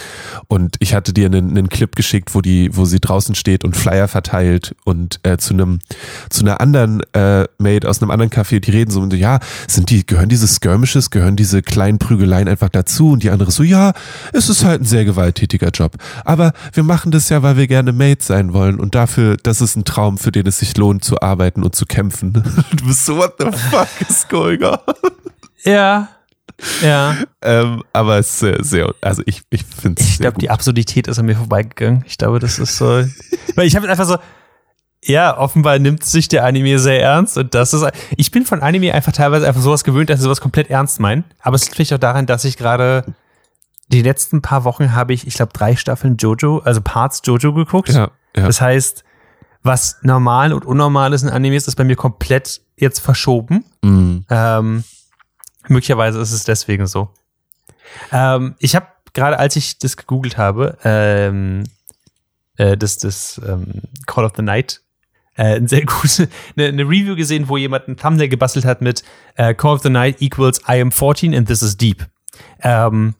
Und ich hatte dir einen, einen Clip geschickt, wo die, wo sie draußen steht und Flyer verteilt und äh, zu einem, zu einer anderen äh, Maid aus einem anderen Café, die reden so und so, ja, sind die, gehören diese Skirmishes, gehören diese kleinen Prügeleien einfach dazu? Und die andere so, ja, es ist halt ein sehr gewalttätiger Job. Aber wir machen das ja, weil wir gerne Maid sein wollen und dafür, das ist ein Traum, für den es sich lohnt zu arbeiten und zu kämpfen. Du bist so, what the fuck is going on? ja, ja. Ähm, aber es ist sehr, sehr, also ich, ich finde es Ich glaube, die Absurdität ist an mir vorbeigegangen. Ich glaube, das ist so. Weil ich habe einfach so. Ja, offenbar nimmt sich der Anime sehr ernst und das ist. Ich bin von Anime einfach teilweise einfach sowas gewöhnt, dass sie sowas komplett ernst meinen. Aber es liegt vielleicht auch daran, dass ich gerade die letzten paar Wochen habe ich, ich glaube, drei Staffeln Jojo, also Parts Jojo geguckt. Ja, ja. Das heißt, was normal und unnormal ist in Animes, ist bei mir komplett jetzt verschoben. Mm. Ähm, möglicherweise ist es deswegen so. Ähm, ich habe gerade, als ich das gegoogelt habe, ähm, äh, das, das ähm, Call of the Night, äh, ein sehr gute, eine, eine Review gesehen, wo jemand ein Thumbnail gebastelt hat mit äh, Call of the Night equals I am 14 and this is deep. Ähm,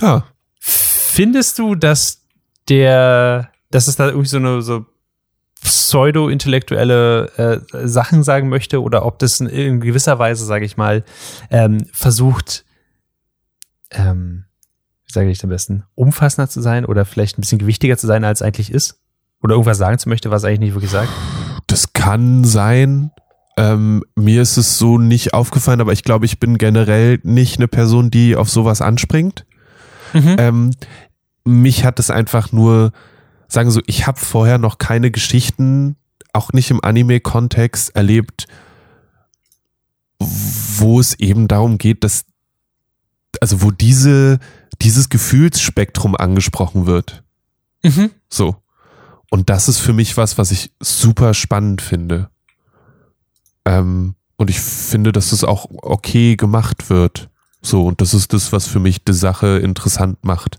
Ja. Findest du, dass der, dass es da irgendwie so eine so pseudo-intellektuelle äh, Sachen sagen möchte oder ob das in, gewisser Weise, sage ich mal, ähm, versucht, ähm, wie sage ich am besten, umfassender zu sein oder vielleicht ein bisschen gewichtiger zu sein, als eigentlich ist? Oder irgendwas sagen zu möchte, was eigentlich nicht wirklich sagt? Das kann sein. Ähm, mir ist es so nicht aufgefallen, aber ich glaube, ich bin generell nicht eine Person, die auf sowas anspringt. Ähm, mich hat es einfach nur, sagen so, ich habe vorher noch keine Geschichten, auch nicht im Anime-Kontext erlebt, wo es eben darum geht, dass, also wo diese, dieses Gefühlsspektrum angesprochen wird. Mhm. So. Und das ist für mich was, was ich super spannend finde. Ähm, und ich finde, dass es auch okay gemacht wird. So, und das ist das, was für mich die Sache interessant macht.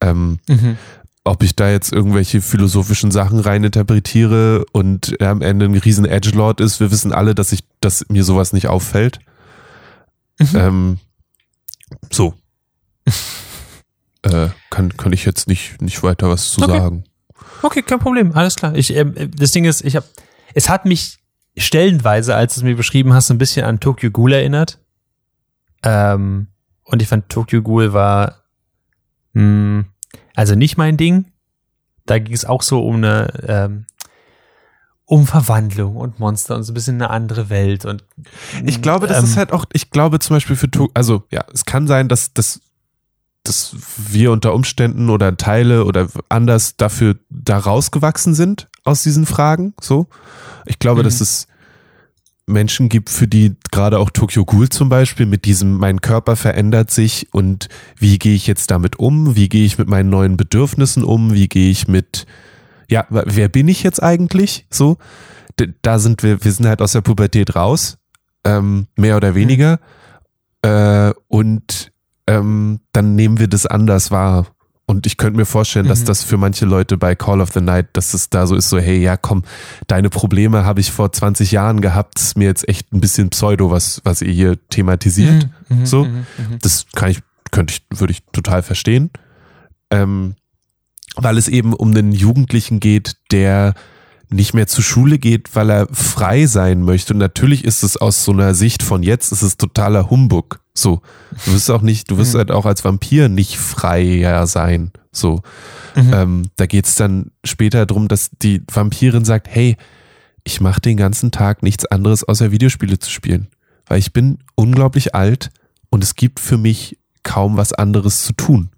Ähm, Mhm. Ob ich da jetzt irgendwelche philosophischen Sachen reininterpretiere und er am Ende ein riesen Edgelord ist, wir wissen alle, dass ich, dass mir sowas nicht auffällt. Mhm. Ähm, so. äh, kann, kann ich jetzt nicht, nicht weiter was zu Okay. sagen. Okay, kein Problem, alles klar. Ich, ähm, das Ding ist, ich habe, es hat mich stellenweise, als du es mir beschrieben hast, ein bisschen an Tokyo Ghoul erinnert. Ähm, und ich fand Tokyo Ghoul war, mh, also nicht mein Ding. Da ging es auch so um eine, ähm, um Verwandlung und Monster und so ein bisschen eine andere Welt und Ich glaube, das ähm, ist halt auch, ich glaube zum Beispiel für, also ja, es kann sein, dass, dass, dass wir unter Umständen oder Teile oder anders dafür da rausgewachsen sind aus diesen Fragen, so. Ich glaube, Mhm. dass es Menschen gibt, für die gerade auch Tokyo Ghoul zum Beispiel mit diesem, mein Körper verändert sich und wie gehe ich jetzt damit um? Wie gehe ich mit meinen neuen Bedürfnissen um? Wie gehe ich mit, ja, wer bin ich jetzt eigentlich? So, da sind wir, wir sind halt aus der Pubertät raus, ähm, mehr oder weniger. Äh, und ähm, dann nehmen wir das anders wahr. Und ich könnte mir vorstellen, dass Mhm. das für manche Leute bei Call of the Night, dass es da so ist, so, hey, ja, komm, deine Probleme habe ich vor 20 Jahren gehabt, ist mir jetzt echt ein bisschen Pseudo, was, was ihr hier thematisiert. Mhm, mhm, so. mhm, mhm. Das kann ich, könnte ich, würde ich total verstehen. Ähm, weil es eben um einen Jugendlichen geht, der nicht mehr zur Schule geht, weil er frei sein möchte. Und natürlich ist es aus so einer Sicht von jetzt, ist es totaler Humbug. So. Du wirst auch nicht, du wirst Mhm. halt auch als Vampir nicht freier sein. So. Mhm. Ähm, da geht's dann später drum, dass die Vampirin sagt, hey, ich mache den ganzen Tag nichts anderes, außer Videospiele zu spielen. Weil ich bin unglaublich alt und es gibt für mich kaum was anderes zu tun.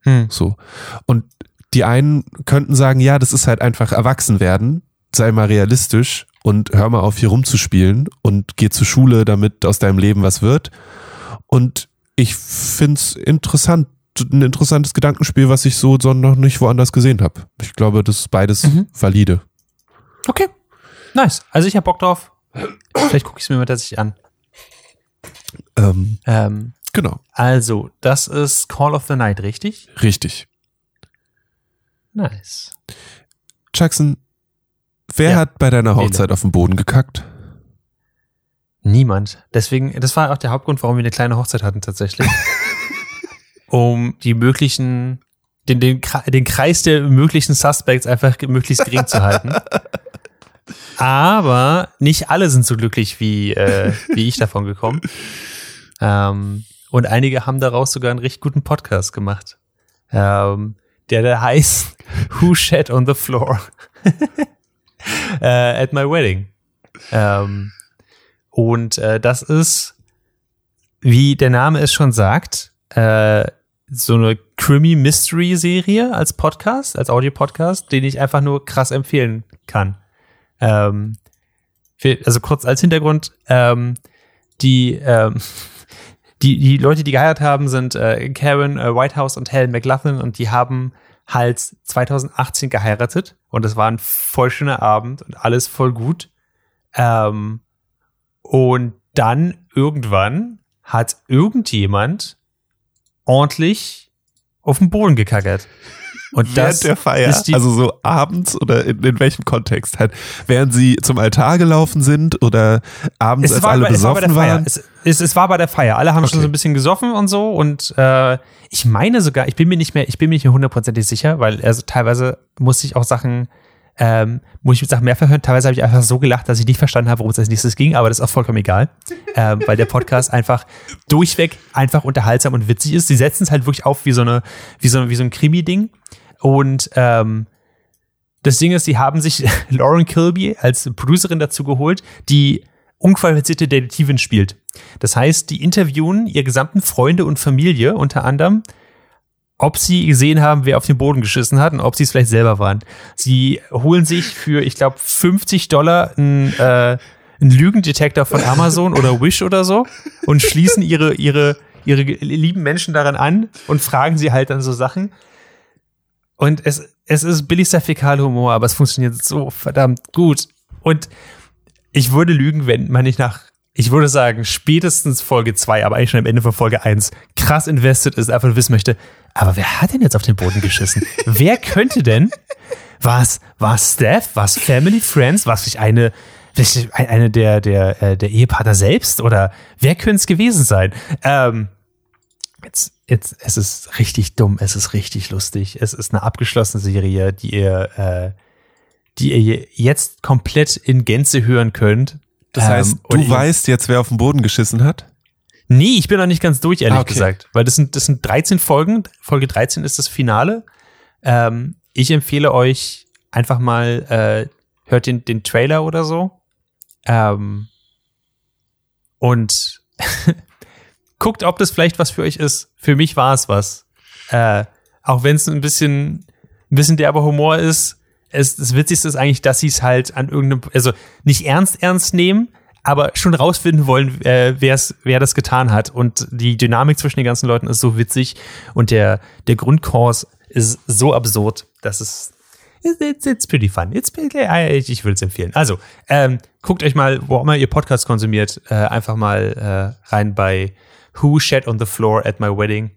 Hm. So. Und die einen könnten sagen, ja, das ist halt einfach erwachsen werden, sei mal realistisch und hör mal auf, hier rumzuspielen und geh zur Schule, damit aus deinem Leben was wird. Und ich find's interessant, ein interessantes Gedankenspiel, was ich so, so noch nicht woanders gesehen habe. Ich glaube, das ist beides Mhm. valide. Okay. Nice. Also ich hab Bock drauf. Vielleicht gucke ich es mir mal tatsächlich an. Ähm, Ähm, genau, also, das ist Call of the Night, richtig? richtig. Nice. Jackson, wer Ja. hat bei deiner Hochzeit auf den Boden gekackt? Niemand. Deswegen, das war auch der Hauptgrund, warum wir eine kleine Hochzeit hatten tatsächlich. um die möglichen, den, den, den Kreis der möglichen Suspects einfach möglichst gering zu halten. Aber nicht alle sind so glücklich wie, äh, wie ich davon gekommen. Ähm, und einige haben daraus sogar einen richtig guten Podcast gemacht. Ähm, der da heißt Who Shat on the Floor äh, at my wedding. Ähm, und äh, das ist, wie der Name es schon sagt, äh, so eine Krimi-Mystery-Serie als Podcast, als Audio-Podcast, den ich einfach nur krass empfehlen kann. Ähm, also kurz als Hintergrund, ähm, die, ähm, die, die Leute, die geheiratet haben, sind äh, Karen äh, Whitehouse und Helen McLaughlin und die haben halt 2018 geheiratet und es war ein voll schöner Abend und alles voll gut. Ähm, und dann irgendwann hat irgendjemand ordentlich auf den Boden gekackert. Und das Während der Feier, ist die, also so abends oder in, in welchem Kontext halt? Während sie zum Altar gelaufen sind oder abends, als alle es war bei der besoffen Feier. waren? Es, es, es war bei der Feier. Alle haben schon Okay. so ein bisschen gesoffen und so. Und äh, ich meine sogar, ich bin mir nicht mehr, ich bin mir nicht mehr hundertprozentig sicher, weil also teilweise musste ich auch Sachen, ähm, muss ich Sachen mehr verhören. Teilweise habe ich einfach so gelacht, dass ich nicht verstanden habe, worum es als nächstes ging, aber das ist auch vollkommen egal. ähm, weil der Podcast einfach durchweg einfach unterhaltsam und witzig ist. Sie setzen es halt wirklich auf wie so eine, wie so, wie so ein Krimi-Ding. Und ähm, das Ding ist, sie haben sich Lauren Kilby als Producerin dazu geholt, die unqualifizierte Detektivin spielt. Das heißt, die interviewen ihr gesamten Freunde und Familie unter anderem, ob sie gesehen haben, wer auf den Boden geschissen hat und ob sie es vielleicht selber waren. Sie holen sich für, ich glaube, 50 Dollar einen, äh, einen Lügendetektor von Amazon oder Wish oder so und schließen ihre, ihre, ihre lieben Menschen daran an und fragen sie halt dann so Sachen. Und es, es ist billigster Fäkalhumor, aber es funktioniert so verdammt gut. Und ich würde lügen, wenn man nicht nach, ich würde sagen, spätestens Folge 2, aber eigentlich schon am Ende von Folge 1, krass invested ist, einfach wissen möchte, aber wer hat denn jetzt auf den Boden geschissen? wer könnte denn? Was, was Steph? Was Family Friends? Was sich eine, vielleicht eine der, der, äh, der Ehepartner selbst? Oder wer könnte es gewesen sein? Ähm, Jetzt, jetzt, es ist richtig dumm, es ist richtig lustig. Es ist eine abgeschlossene Serie, die ihr, äh, die ihr jetzt komplett in Gänze hören könnt. Das heißt, Ähm, du weißt jetzt, wer auf den Boden geschissen hat? Nee, ich bin noch nicht ganz durch, ehrlich Ah, okay. gesagt. Weil das sind, das sind 13 Folgen. Folge 13 ist das Finale. Ähm, ich empfehle euch einfach mal, äh, hört den, den Trailer oder so. Ähm, und guckt, ob das vielleicht was für euch ist. Für mich war es was. Äh, auch wenn es ein bisschen, ein bisschen derber Humor ist. Es, das Witzigste ist eigentlich, dass sie es halt an irgendeinem, also nicht ernst ernst nehmen, aber schon rausfinden wollen, äh, wer's, wer das getan hat. Und die Dynamik zwischen den ganzen Leuten ist so witzig und der, der Grundkurs ist so absurd, dass es It's, it's, pretty fun. It's, äh, ich ich würde es empfehlen. Also, ähm, guckt euch mal, wo auch immer ihr Podcast konsumiert, äh, einfach mal äh, rein bei Who Shat on the Floor at My Wedding.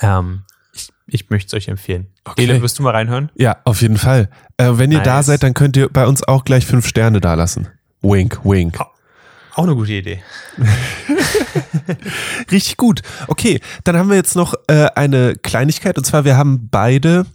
Ähm, ich ich möchte es euch empfehlen. Okay. Ele, wirst du mal reinhören? Ja, auf jeden Fall. Äh, wenn ihr da Nice. seid, dann könnt ihr bei uns auch gleich fünf Sterne da lassen. Wink, wink. Auch eine gute Idee. Richtig gut. Okay, dann haben wir jetzt noch äh, eine Kleinigkeit und zwar wir haben beide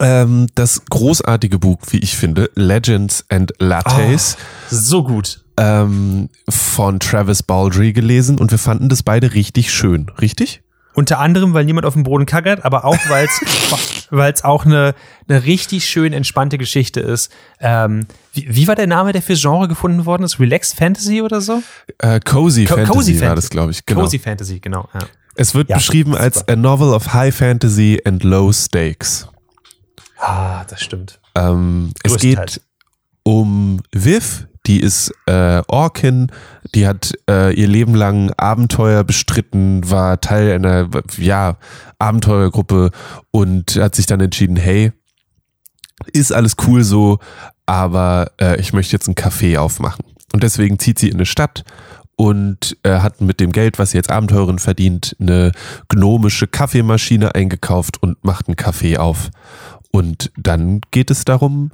ähm, das großartige Buch, wie ich finde, Legends and Lattes So gut. ähm, von Travis Baldry gelesen und wir fanden das beide richtig schön, richtig? Unter anderem, weil niemand auf dem Boden kackert, aber auch, weil es weil es auch eine, eine richtig schön entspannte Geschichte ist. Ähm, wie, wie war der Name, der für Genre gefunden worden ist? Relaxed Fantasy oder so? Äh, Cozy, Co- Fantasy Cozy war Fantasy. das, glaube ich. Genau. Cozy Fantasy, genau. Ja. Es wird Ja, beschrieben super. als a novel of high fantasy and low stakes. Ah, das stimmt. Ähm, es geht um Viv, die ist äh, Orkin, die hat äh, ihr Leben lang Abenteuer bestritten, war Teil einer ja, Abenteuergruppe und hat sich dann entschieden, hey, ist alles cool so, aber äh, ich möchte jetzt einen Café aufmachen. Und deswegen zieht sie in eine Stadt und äh, hat mit dem Geld, was sie jetzt Abenteurerin verdient, eine gnomische Kaffeemaschine eingekauft und macht einen Kaffee auf. Und dann geht es darum,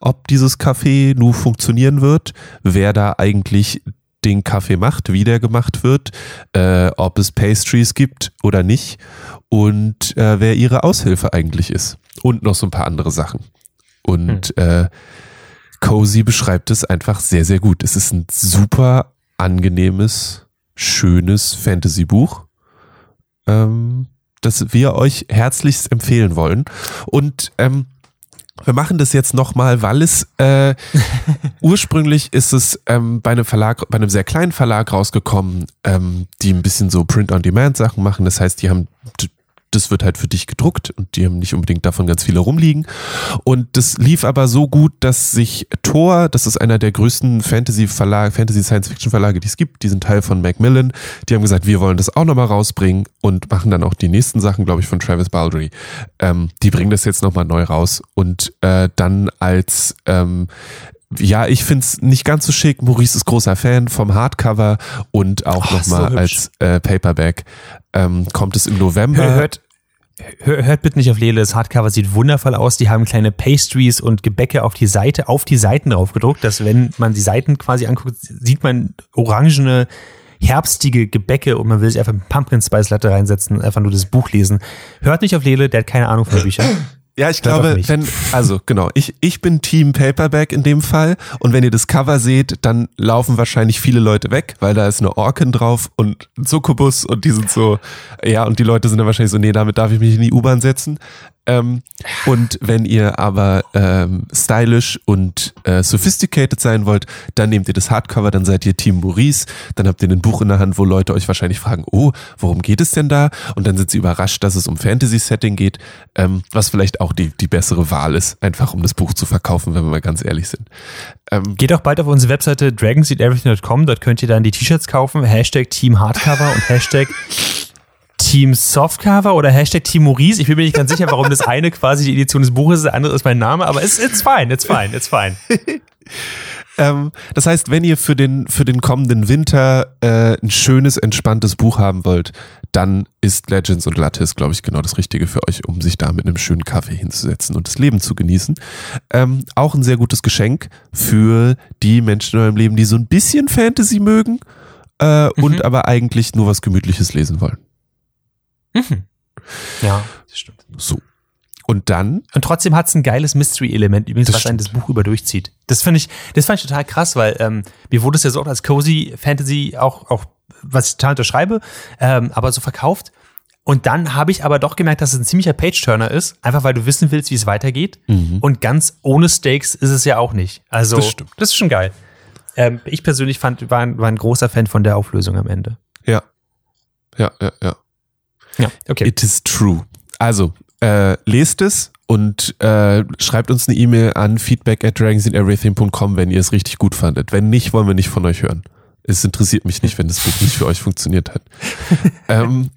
ob dieses Café nun funktionieren wird, wer da eigentlich den Kaffee macht, wie der gemacht wird, äh, ob es Pastries gibt oder nicht und äh, wer ihre Aushilfe eigentlich ist. Und noch so ein paar andere Sachen. Und hm. äh, Cozy beschreibt es einfach sehr, sehr gut. Es ist ein super angenehmes, schönes Fantasy-Buch, ähm, das wir euch herzlichst empfehlen wollen. Und ähm, wir machen das jetzt nochmal, weil es äh, ursprünglich ist es ähm, bei einem Verlag, bei einem sehr kleinen Verlag rausgekommen, ähm, die ein bisschen so Print-on-Demand-Sachen machen. Das heißt, die haben das wird halt für dich gedruckt und die haben nicht unbedingt davon ganz viele rumliegen. Und das lief aber so gut, dass sich Thor, das ist einer der größten Fantasy-Verlage, Fantasy-Science-Fiction-Verlage, die es gibt, die sind Teil von Macmillan, die haben gesagt, wir wollen das auch nochmal rausbringen und machen dann auch die nächsten Sachen, glaube ich, von Travis Baldry. Ähm, die bringen das jetzt nochmal neu raus und äh, dann als ähm, ja, ich find's nicht ganz so schick. Maurice ist großer Fan vom Hardcover und auch nochmal so als äh, Paperback. Ähm, kommt es im November. Hört, hört, hört bitte nicht auf Lele, das Hardcover sieht wundervoll aus. Die haben kleine Pastries und Gebäcke auf die Seite, auf die Seiten drauf gedruckt, dass wenn man die Seiten quasi anguckt, sieht man orangene herbstige Gebäcke und man will sich einfach mit Pumpkin Spice Latte reinsetzen, einfach nur das Buch lesen. Hört nicht auf Lele, der hat keine Ahnung von Büchern. Ja, ich glaube, wenn, also genau, ich, ich bin Team Paperback in dem Fall und wenn ihr das Cover seht, dann laufen wahrscheinlich viele Leute weg, weil da ist eine Orken drauf und ein Succubus und die sind so, ja, und die Leute sind dann wahrscheinlich so, nee, damit darf ich mich in die U-Bahn setzen. Ähm, und wenn ihr aber ähm, stylisch und äh, sophisticated sein wollt, dann nehmt ihr das Hardcover, dann seid ihr Team Maurice, dann habt ihr ein Buch in der Hand, wo Leute euch wahrscheinlich fragen, oh, worum geht es denn da? Und dann sind sie überrascht, dass es um Fantasy-Setting geht, ähm, was vielleicht auch die, die bessere Wahl ist, einfach um das Buch zu verkaufen, wenn wir mal ganz ehrlich sind. Ähm, Geht auch bald auf unsere Webseite dragonseedeverything.com, dort könnt ihr dann die T-Shirts kaufen, Hashtag Team Hardcover und Hashtag Team Softcover oder Hashtag Team Maurice. Ich bin mir nicht ganz sicher, warum das eine quasi die Edition des Buches ist, das andere ist mein Name, aber it's, it's fine, it's fine, it's fine. ähm, das heißt, wenn ihr für den, für den kommenden Winter äh, ein schönes, entspanntes Buch haben wollt, dann ist Legends und Lattice, glaube ich, genau das Richtige für euch, um sich da mit einem schönen Kaffee hinzusetzen und das Leben zu genießen. Ähm, auch ein sehr gutes Geschenk für die Menschen in eurem Leben, die so ein bisschen Fantasy mögen äh, mhm. und aber eigentlich nur was Gemütliches lesen wollen. Mhm. Ja, das stimmt. So. Und dann. Und trotzdem hat es ein geiles Mystery-Element, übrigens, was einen das Buch über durchzieht. Das finde ich, das fand ich total krass, weil ähm, mir wurde es ja so als Cozy Fantasy auch, auch was ich total unterschreibe, ähm, aber so verkauft. Und dann habe ich aber doch gemerkt, dass es ein ziemlicher Page-Turner ist, einfach weil du wissen willst, wie es weitergeht. Mhm. Und ganz ohne Stakes ist es ja auch nicht. Also, das, das ist schon geil. Ähm, ich persönlich fand, war ein, war ein großer Fan von der Auflösung am Ende. Ja. Ja, ja, ja. Ja, okay. It is true. Also, äh, lest es und äh, schreibt uns eine E-Mail an feedback at dragonseedeverything.com, wenn ihr es richtig gut fandet. Wenn nicht, wollen wir nicht von euch hören. Es interessiert mich nicht, wenn das Buch nicht für euch funktioniert hat. ähm,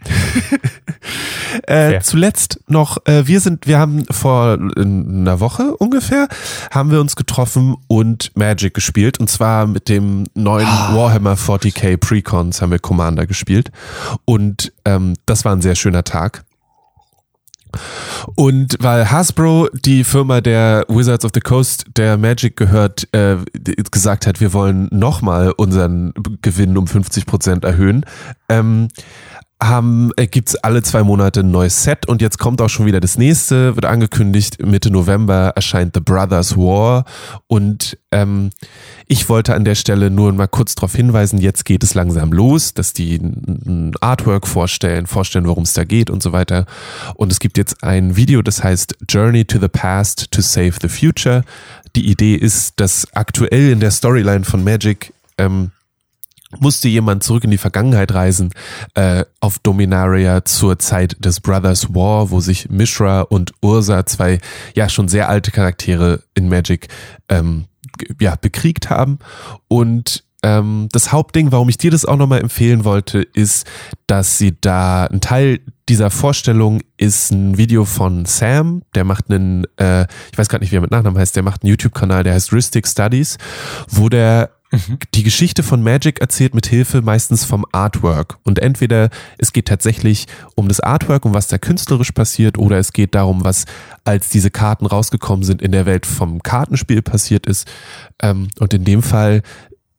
äh, zuletzt noch, äh, wir sind, wir haben vor einer Woche ungefähr, haben wir uns getroffen und Magic gespielt. Und zwar mit dem neuen ah. Warhammer 40k Precons haben wir Commander gespielt. Und ähm, das war ein sehr schöner Tag. Und weil Hasbro, die Firma der Wizards of the Coast, der Magic gehört, äh, gesagt hat, wir wollen nochmal unseren Gewinn um 50 Prozent erhöhen, ähm, haben, äh, gibt's alle zwei Monate ein neues Set und jetzt kommt auch schon wieder das nächste, wird angekündigt, Mitte November erscheint The Brothers War und ähm, ich wollte an der Stelle nur mal kurz darauf hinweisen, jetzt geht es langsam los, dass die ein Artwork vorstellen, vorstellen, worum es da geht und so weiter und es gibt jetzt ein Video, das heißt Journey to the Past to Save the Future. Die Idee ist, dass aktuell in der Storyline von Magic ähm, musste jemand zurück in die Vergangenheit reisen, äh, auf Dominaria zur Zeit des Brothers War, wo sich Mishra und Ursa, zwei ja schon sehr alte Charaktere in Magic, ähm, ja, bekriegt haben. Und ähm, das Hauptding, warum ich dir das auch nochmal empfehlen wollte, ist, dass sie da ein Teil dieser Vorstellung ist ein Video von Sam, der macht einen, äh, ich weiß gerade nicht, wie er mit Nachnamen heißt, der macht einen YouTube-Kanal, der heißt Ristic Studies, wo der die Geschichte von Magic erzählt mit Hilfe meistens vom Artwork. Und entweder es geht tatsächlich um das Artwork, um was da künstlerisch passiert, oder es geht darum, was als diese Karten rausgekommen sind in der Welt vom Kartenspiel passiert ist. Ähm, und in dem Fall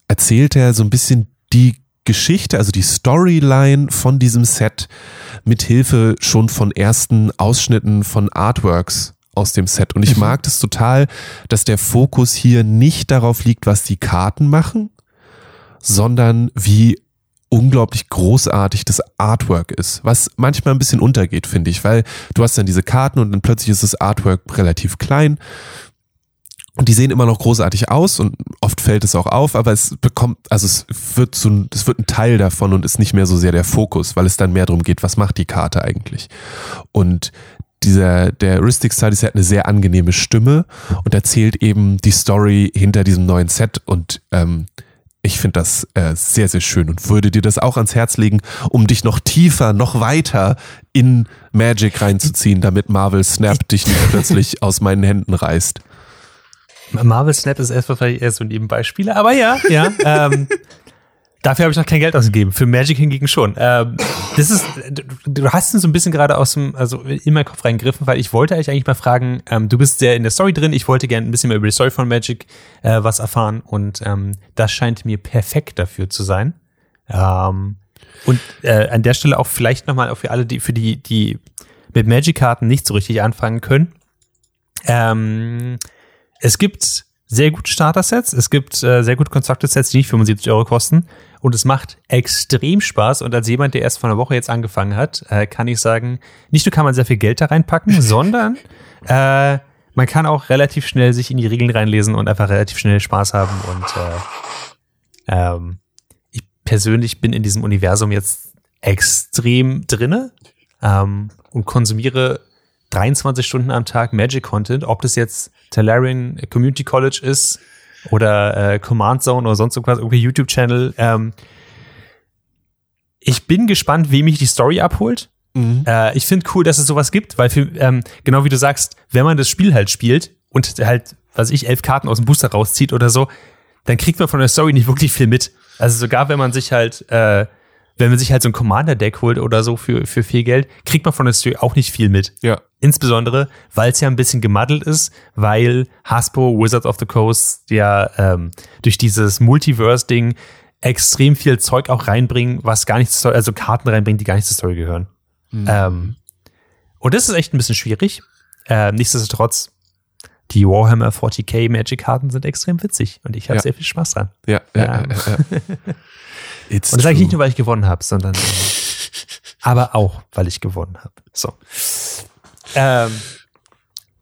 erzählt er so ein bisschen die Geschichte, also die Storyline von diesem Set mit Hilfe schon von ersten Ausschnitten von Artworks aus dem Set. Und ich Mhm. mag das total, dass der Fokus hier nicht darauf liegt, was die Karten machen, sondern wie unglaublich großartig das Artwork ist, was manchmal ein bisschen untergeht, finde ich, weil du hast dann diese Karten und dann plötzlich ist das Artwork relativ klein und die sehen immer noch großartig aus und oft fällt es auch auf, aber es bekommt, also es wird so ein, es wird ein Teil davon und ist nicht mehr so sehr der Fokus, weil es dann mehr darum geht, was macht die Karte eigentlich. Und dieser, der Ristic Studies hat eine sehr angenehme Stimme und erzählt eben die Story hinter diesem neuen Set und ähm, ich finde das äh, sehr, sehr schön und würde dir das auch ans Herz legen, um dich noch tiefer, noch weiter in Magic reinzuziehen, damit Marvel Snap dich nicht plötzlich aus meinen Händen reißt. Marvel Snap ist erstmal vielleicht eher so ein Nebenbeispieler, aber ja, ja. ähm, dafür habe ich noch kein Geld ausgegeben. Für Magic hingegen schon. Ähm, das ist, du, hast ihn so ein bisschen gerade aus dem, also in meinen Kopf reingegriffen, weil ich wollte eigentlich mal fragen, ähm, du bist sehr in der Story drin, ich wollte gerne ein bisschen mehr über die Story von Magic äh, was erfahren und ähm, das scheint mir perfekt dafür zu sein. Ähm, und äh, an der Stelle auch vielleicht nochmal für alle, die für die, die mit Magic-Karten nicht so richtig anfangen können. Ähm, es gibt sehr gute Starter-Sets, es gibt äh, sehr gut Constructed-Sets, die nicht 75 Euro kosten. Und es macht extrem Spaß. Und als jemand, der erst vor einer Woche jetzt angefangen hat, äh, kann ich sagen, nicht nur kann man sehr viel Geld da reinpacken, sondern äh, man kann auch relativ schnell sich in die Regeln reinlesen und einfach relativ schnell Spaß haben. Und äh, ähm, ich persönlich bin in diesem Universum jetzt extrem drinne ähm, und konsumiere 23 Stunden am Tag Magic Content, ob das jetzt Talarian Community College ist oder äh, Command Zone oder sonst irgendwas, irgendwie YouTube-Channel. Ähm, ich bin gespannt, wie mich die Story abholt. Mhm. Äh, ich finde cool, dass es sowas gibt, weil für, ähm, genau wie du sagst, wenn man das Spiel halt spielt und halt, was ich, elf Karten aus dem Booster rauszieht oder so, dann kriegt man von der Story nicht wirklich viel mit. Also sogar wenn man sich halt, äh, wenn man sich halt so ein Commander-Deck holt oder so für, für viel Geld, kriegt man von der Story auch nicht viel mit. Ja. Insbesondere, weil es ja ein bisschen gemaddelt ist, weil Hasbro Wizards of the Coast ja ähm, durch dieses Multiverse-Ding extrem viel Zeug auch reinbringen, was gar nicht zur Story, also Karten reinbringen, die gar nicht zur Story gehören. Ähm, und das ist echt ein bisschen schwierig. Ähm, nichtsdestotrotz, die Warhammer 40k Magic-Karten sind extrem witzig und ich habe Ja. sehr viel Spaß dran. Ja, ja, Ja. ja, Und das sage ich nicht nur, weil ich gewonnen habe, sondern äh, aber auch, weil ich gewonnen habe. So. Ähm,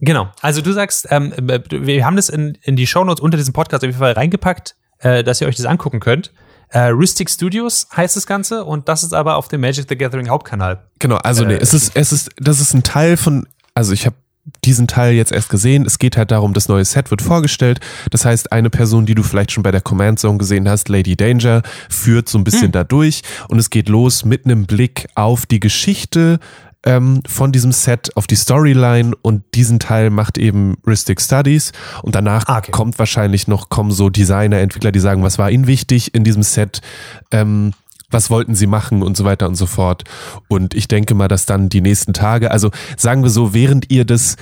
genau. Also du sagst, ähm, wir haben das in, in die Shownotes unter diesem Podcast auf jeden Fall reingepackt, äh, dass ihr euch das angucken könnt. Äh, Ristic Studios heißt das Ganze und das ist aber auf dem Magic the Gathering Hauptkanal. Genau, also nee, Äh, es ist, es ist, das ist ein Teil von, also ich habe diesen Teil jetzt erst gesehen. Es geht halt darum, das neue Set wird vorgestellt. Das heißt, eine Person, die du vielleicht schon bei der Command Zone gesehen hast, Lady Danger, führt so ein bisschen da durch und es geht los mit einem Blick auf die Geschichte ähm, von diesem Set, auf die Storyline und diesen Teil macht eben Ristic Studies und danach Ah, okay. kommt wahrscheinlich noch, kommen so Designer, Entwickler, die sagen, was war ihnen wichtig in diesem Set, ähm, was wollten sie machen und so weiter und so fort. Und ich denke mal, dass dann die nächsten Tage, also sagen wir so, während ihr das,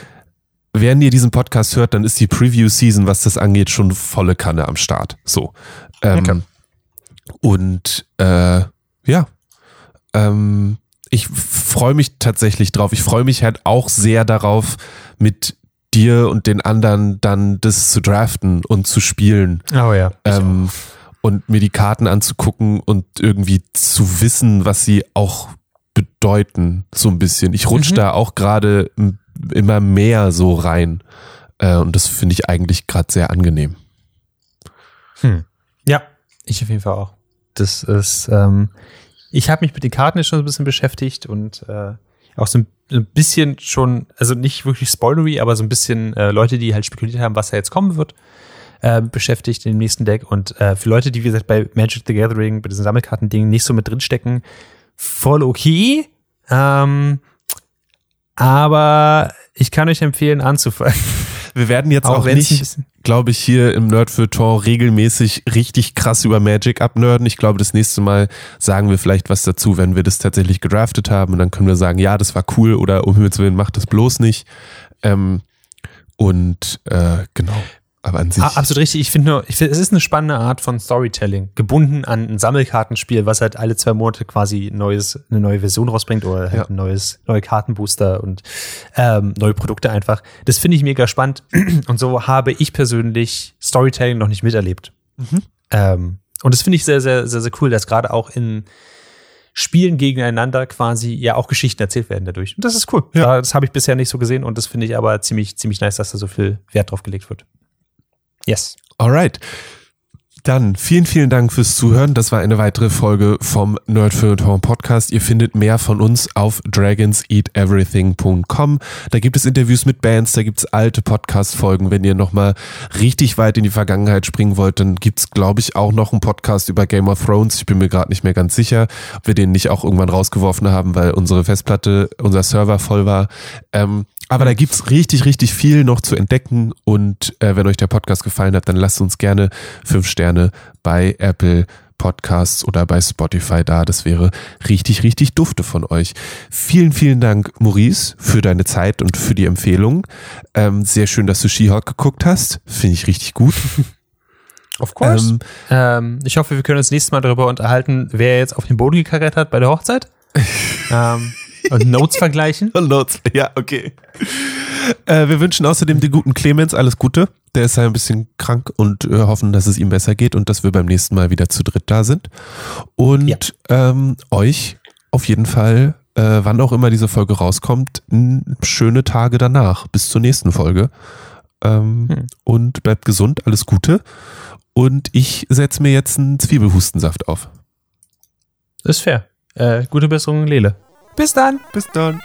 während ihr diesen Podcast hört, dann ist die Preview-Season, was das angeht, schon volle Kanne am Start. So. Ähm, Okay. Und äh, ja, ähm, ich freue mich tatsächlich drauf. Ich freue mich halt auch sehr darauf, mit dir und den anderen dann das zu draften und zu spielen Oh ja. ähm, und mir die Karten anzugucken und irgendwie zu wissen, was sie auch bedeuten, so ein bisschen. Ich rutsche Mhm. da auch gerade immer mehr so rein äh, und das finde ich eigentlich gerade sehr angenehm. Hm. Ja, ich auf jeden Fall auch. Das ist, ähm, ich habe mich mit den Karten jetzt schon so ein bisschen beschäftigt und äh, auch so ein, ein bisschen schon, also nicht wirklich spoilery, aber so ein bisschen äh, Leute, die halt spekuliert haben, was da jetzt kommen wird, äh, beschäftigt in dem nächsten Deck. Und äh, für Leute, die, wie gesagt, bei Magic the Gathering, bei diesen Sammelkarten-Dingen nicht so mit drinstecken, voll okay. Ähm, aber ich kann euch empfehlen, anzufangen. Wir werden jetzt auch, Auch nicht, glaube ich, hier im Nerdfeuilleton regelmäßig richtig krass über Magic abnörden. Ich glaube, das nächste Mal sagen wir vielleicht was dazu, wenn wir das tatsächlich gedraftet haben. Und dann können wir sagen, ja, das war cool oder um Himmels Willen, macht das bloß nicht. Ähm, und äh, genau. Aber an sich. Ah, absolut richtig. Ich finde nur, ich finde, es ist eine spannende Art von Storytelling, gebunden an ein Sammelkartenspiel, was halt alle zwei Monate quasi neues, eine neue Version rausbringt oder halt Ja. ein neues, neue Kartenbooster und ähm, neue Produkte einfach. Das finde ich mega spannend. Und so habe ich persönlich Storytelling noch nicht miterlebt. Ähm, und das finde ich sehr, sehr, sehr, sehr cool, dass gerade auch in Spielen gegeneinander quasi ja auch Geschichten erzählt werden dadurch. Und das ist cool. Ja. Das habe ich bisher nicht so gesehen und das finde ich aber ziemlich, ziemlich nice, dass da so viel Wert drauf gelegt wird. Yes. Alright. Dann vielen, vielen Dank fürs Zuhören. Das war eine weitere Folge vom Nerd Feuilleton Podcast. Ihr findet mehr von uns auf dragonseateverything.com. Da gibt es Interviews mit Bands, da gibt es alte Podcast-Folgen. Wenn ihr nochmal richtig weit in die Vergangenheit springen wollt, dann gibt es, glaube ich, auch noch einen Podcast über Game of Thrones. Ich bin mir gerade nicht mehr ganz sicher, ob wir den nicht auch irgendwann rausgeworfen haben, weil unsere Festplatte, unser Server voll war. Ähm, aber da gibt's richtig, richtig viel noch zu entdecken. Und äh, wenn euch der Podcast gefallen hat, dann lasst uns gerne fünf Sterne bei Apple Podcasts oder bei Spotify da. Das wäre richtig, richtig dufte von euch. Vielen, vielen Dank, Maurice, für deine Zeit und für die Empfehlung. Ähm, sehr schön, dass du She-Hulk geguckt hast. Finde ich richtig gut. Of Ähm, Ähm, ich hoffe, wir können uns nächstes Mal darüber unterhalten, wer jetzt auf den Boden gekarrt hat bei der Hochzeit. ähm, und Notes vergleichen. Notes. Ja, okay. Äh, wir wünschen außerdem dem guten Clemens alles Gute. Der ist ja ein bisschen krank und äh, hoffen, dass es ihm besser geht und dass wir beim nächsten Mal wieder zu dritt da sind. Und Ja. ähm, euch auf jeden Fall, äh, wann auch immer diese Folge rauskommt, schöne Tage danach. Bis zur nächsten Folge. Ähm, Hm. Und bleibt gesund, alles Gute. Und ich setze mir jetzt einen Zwiebelhustensaft auf. Ist fair. Äh, gute Besserung, Lele. Bis dann. Bis dann.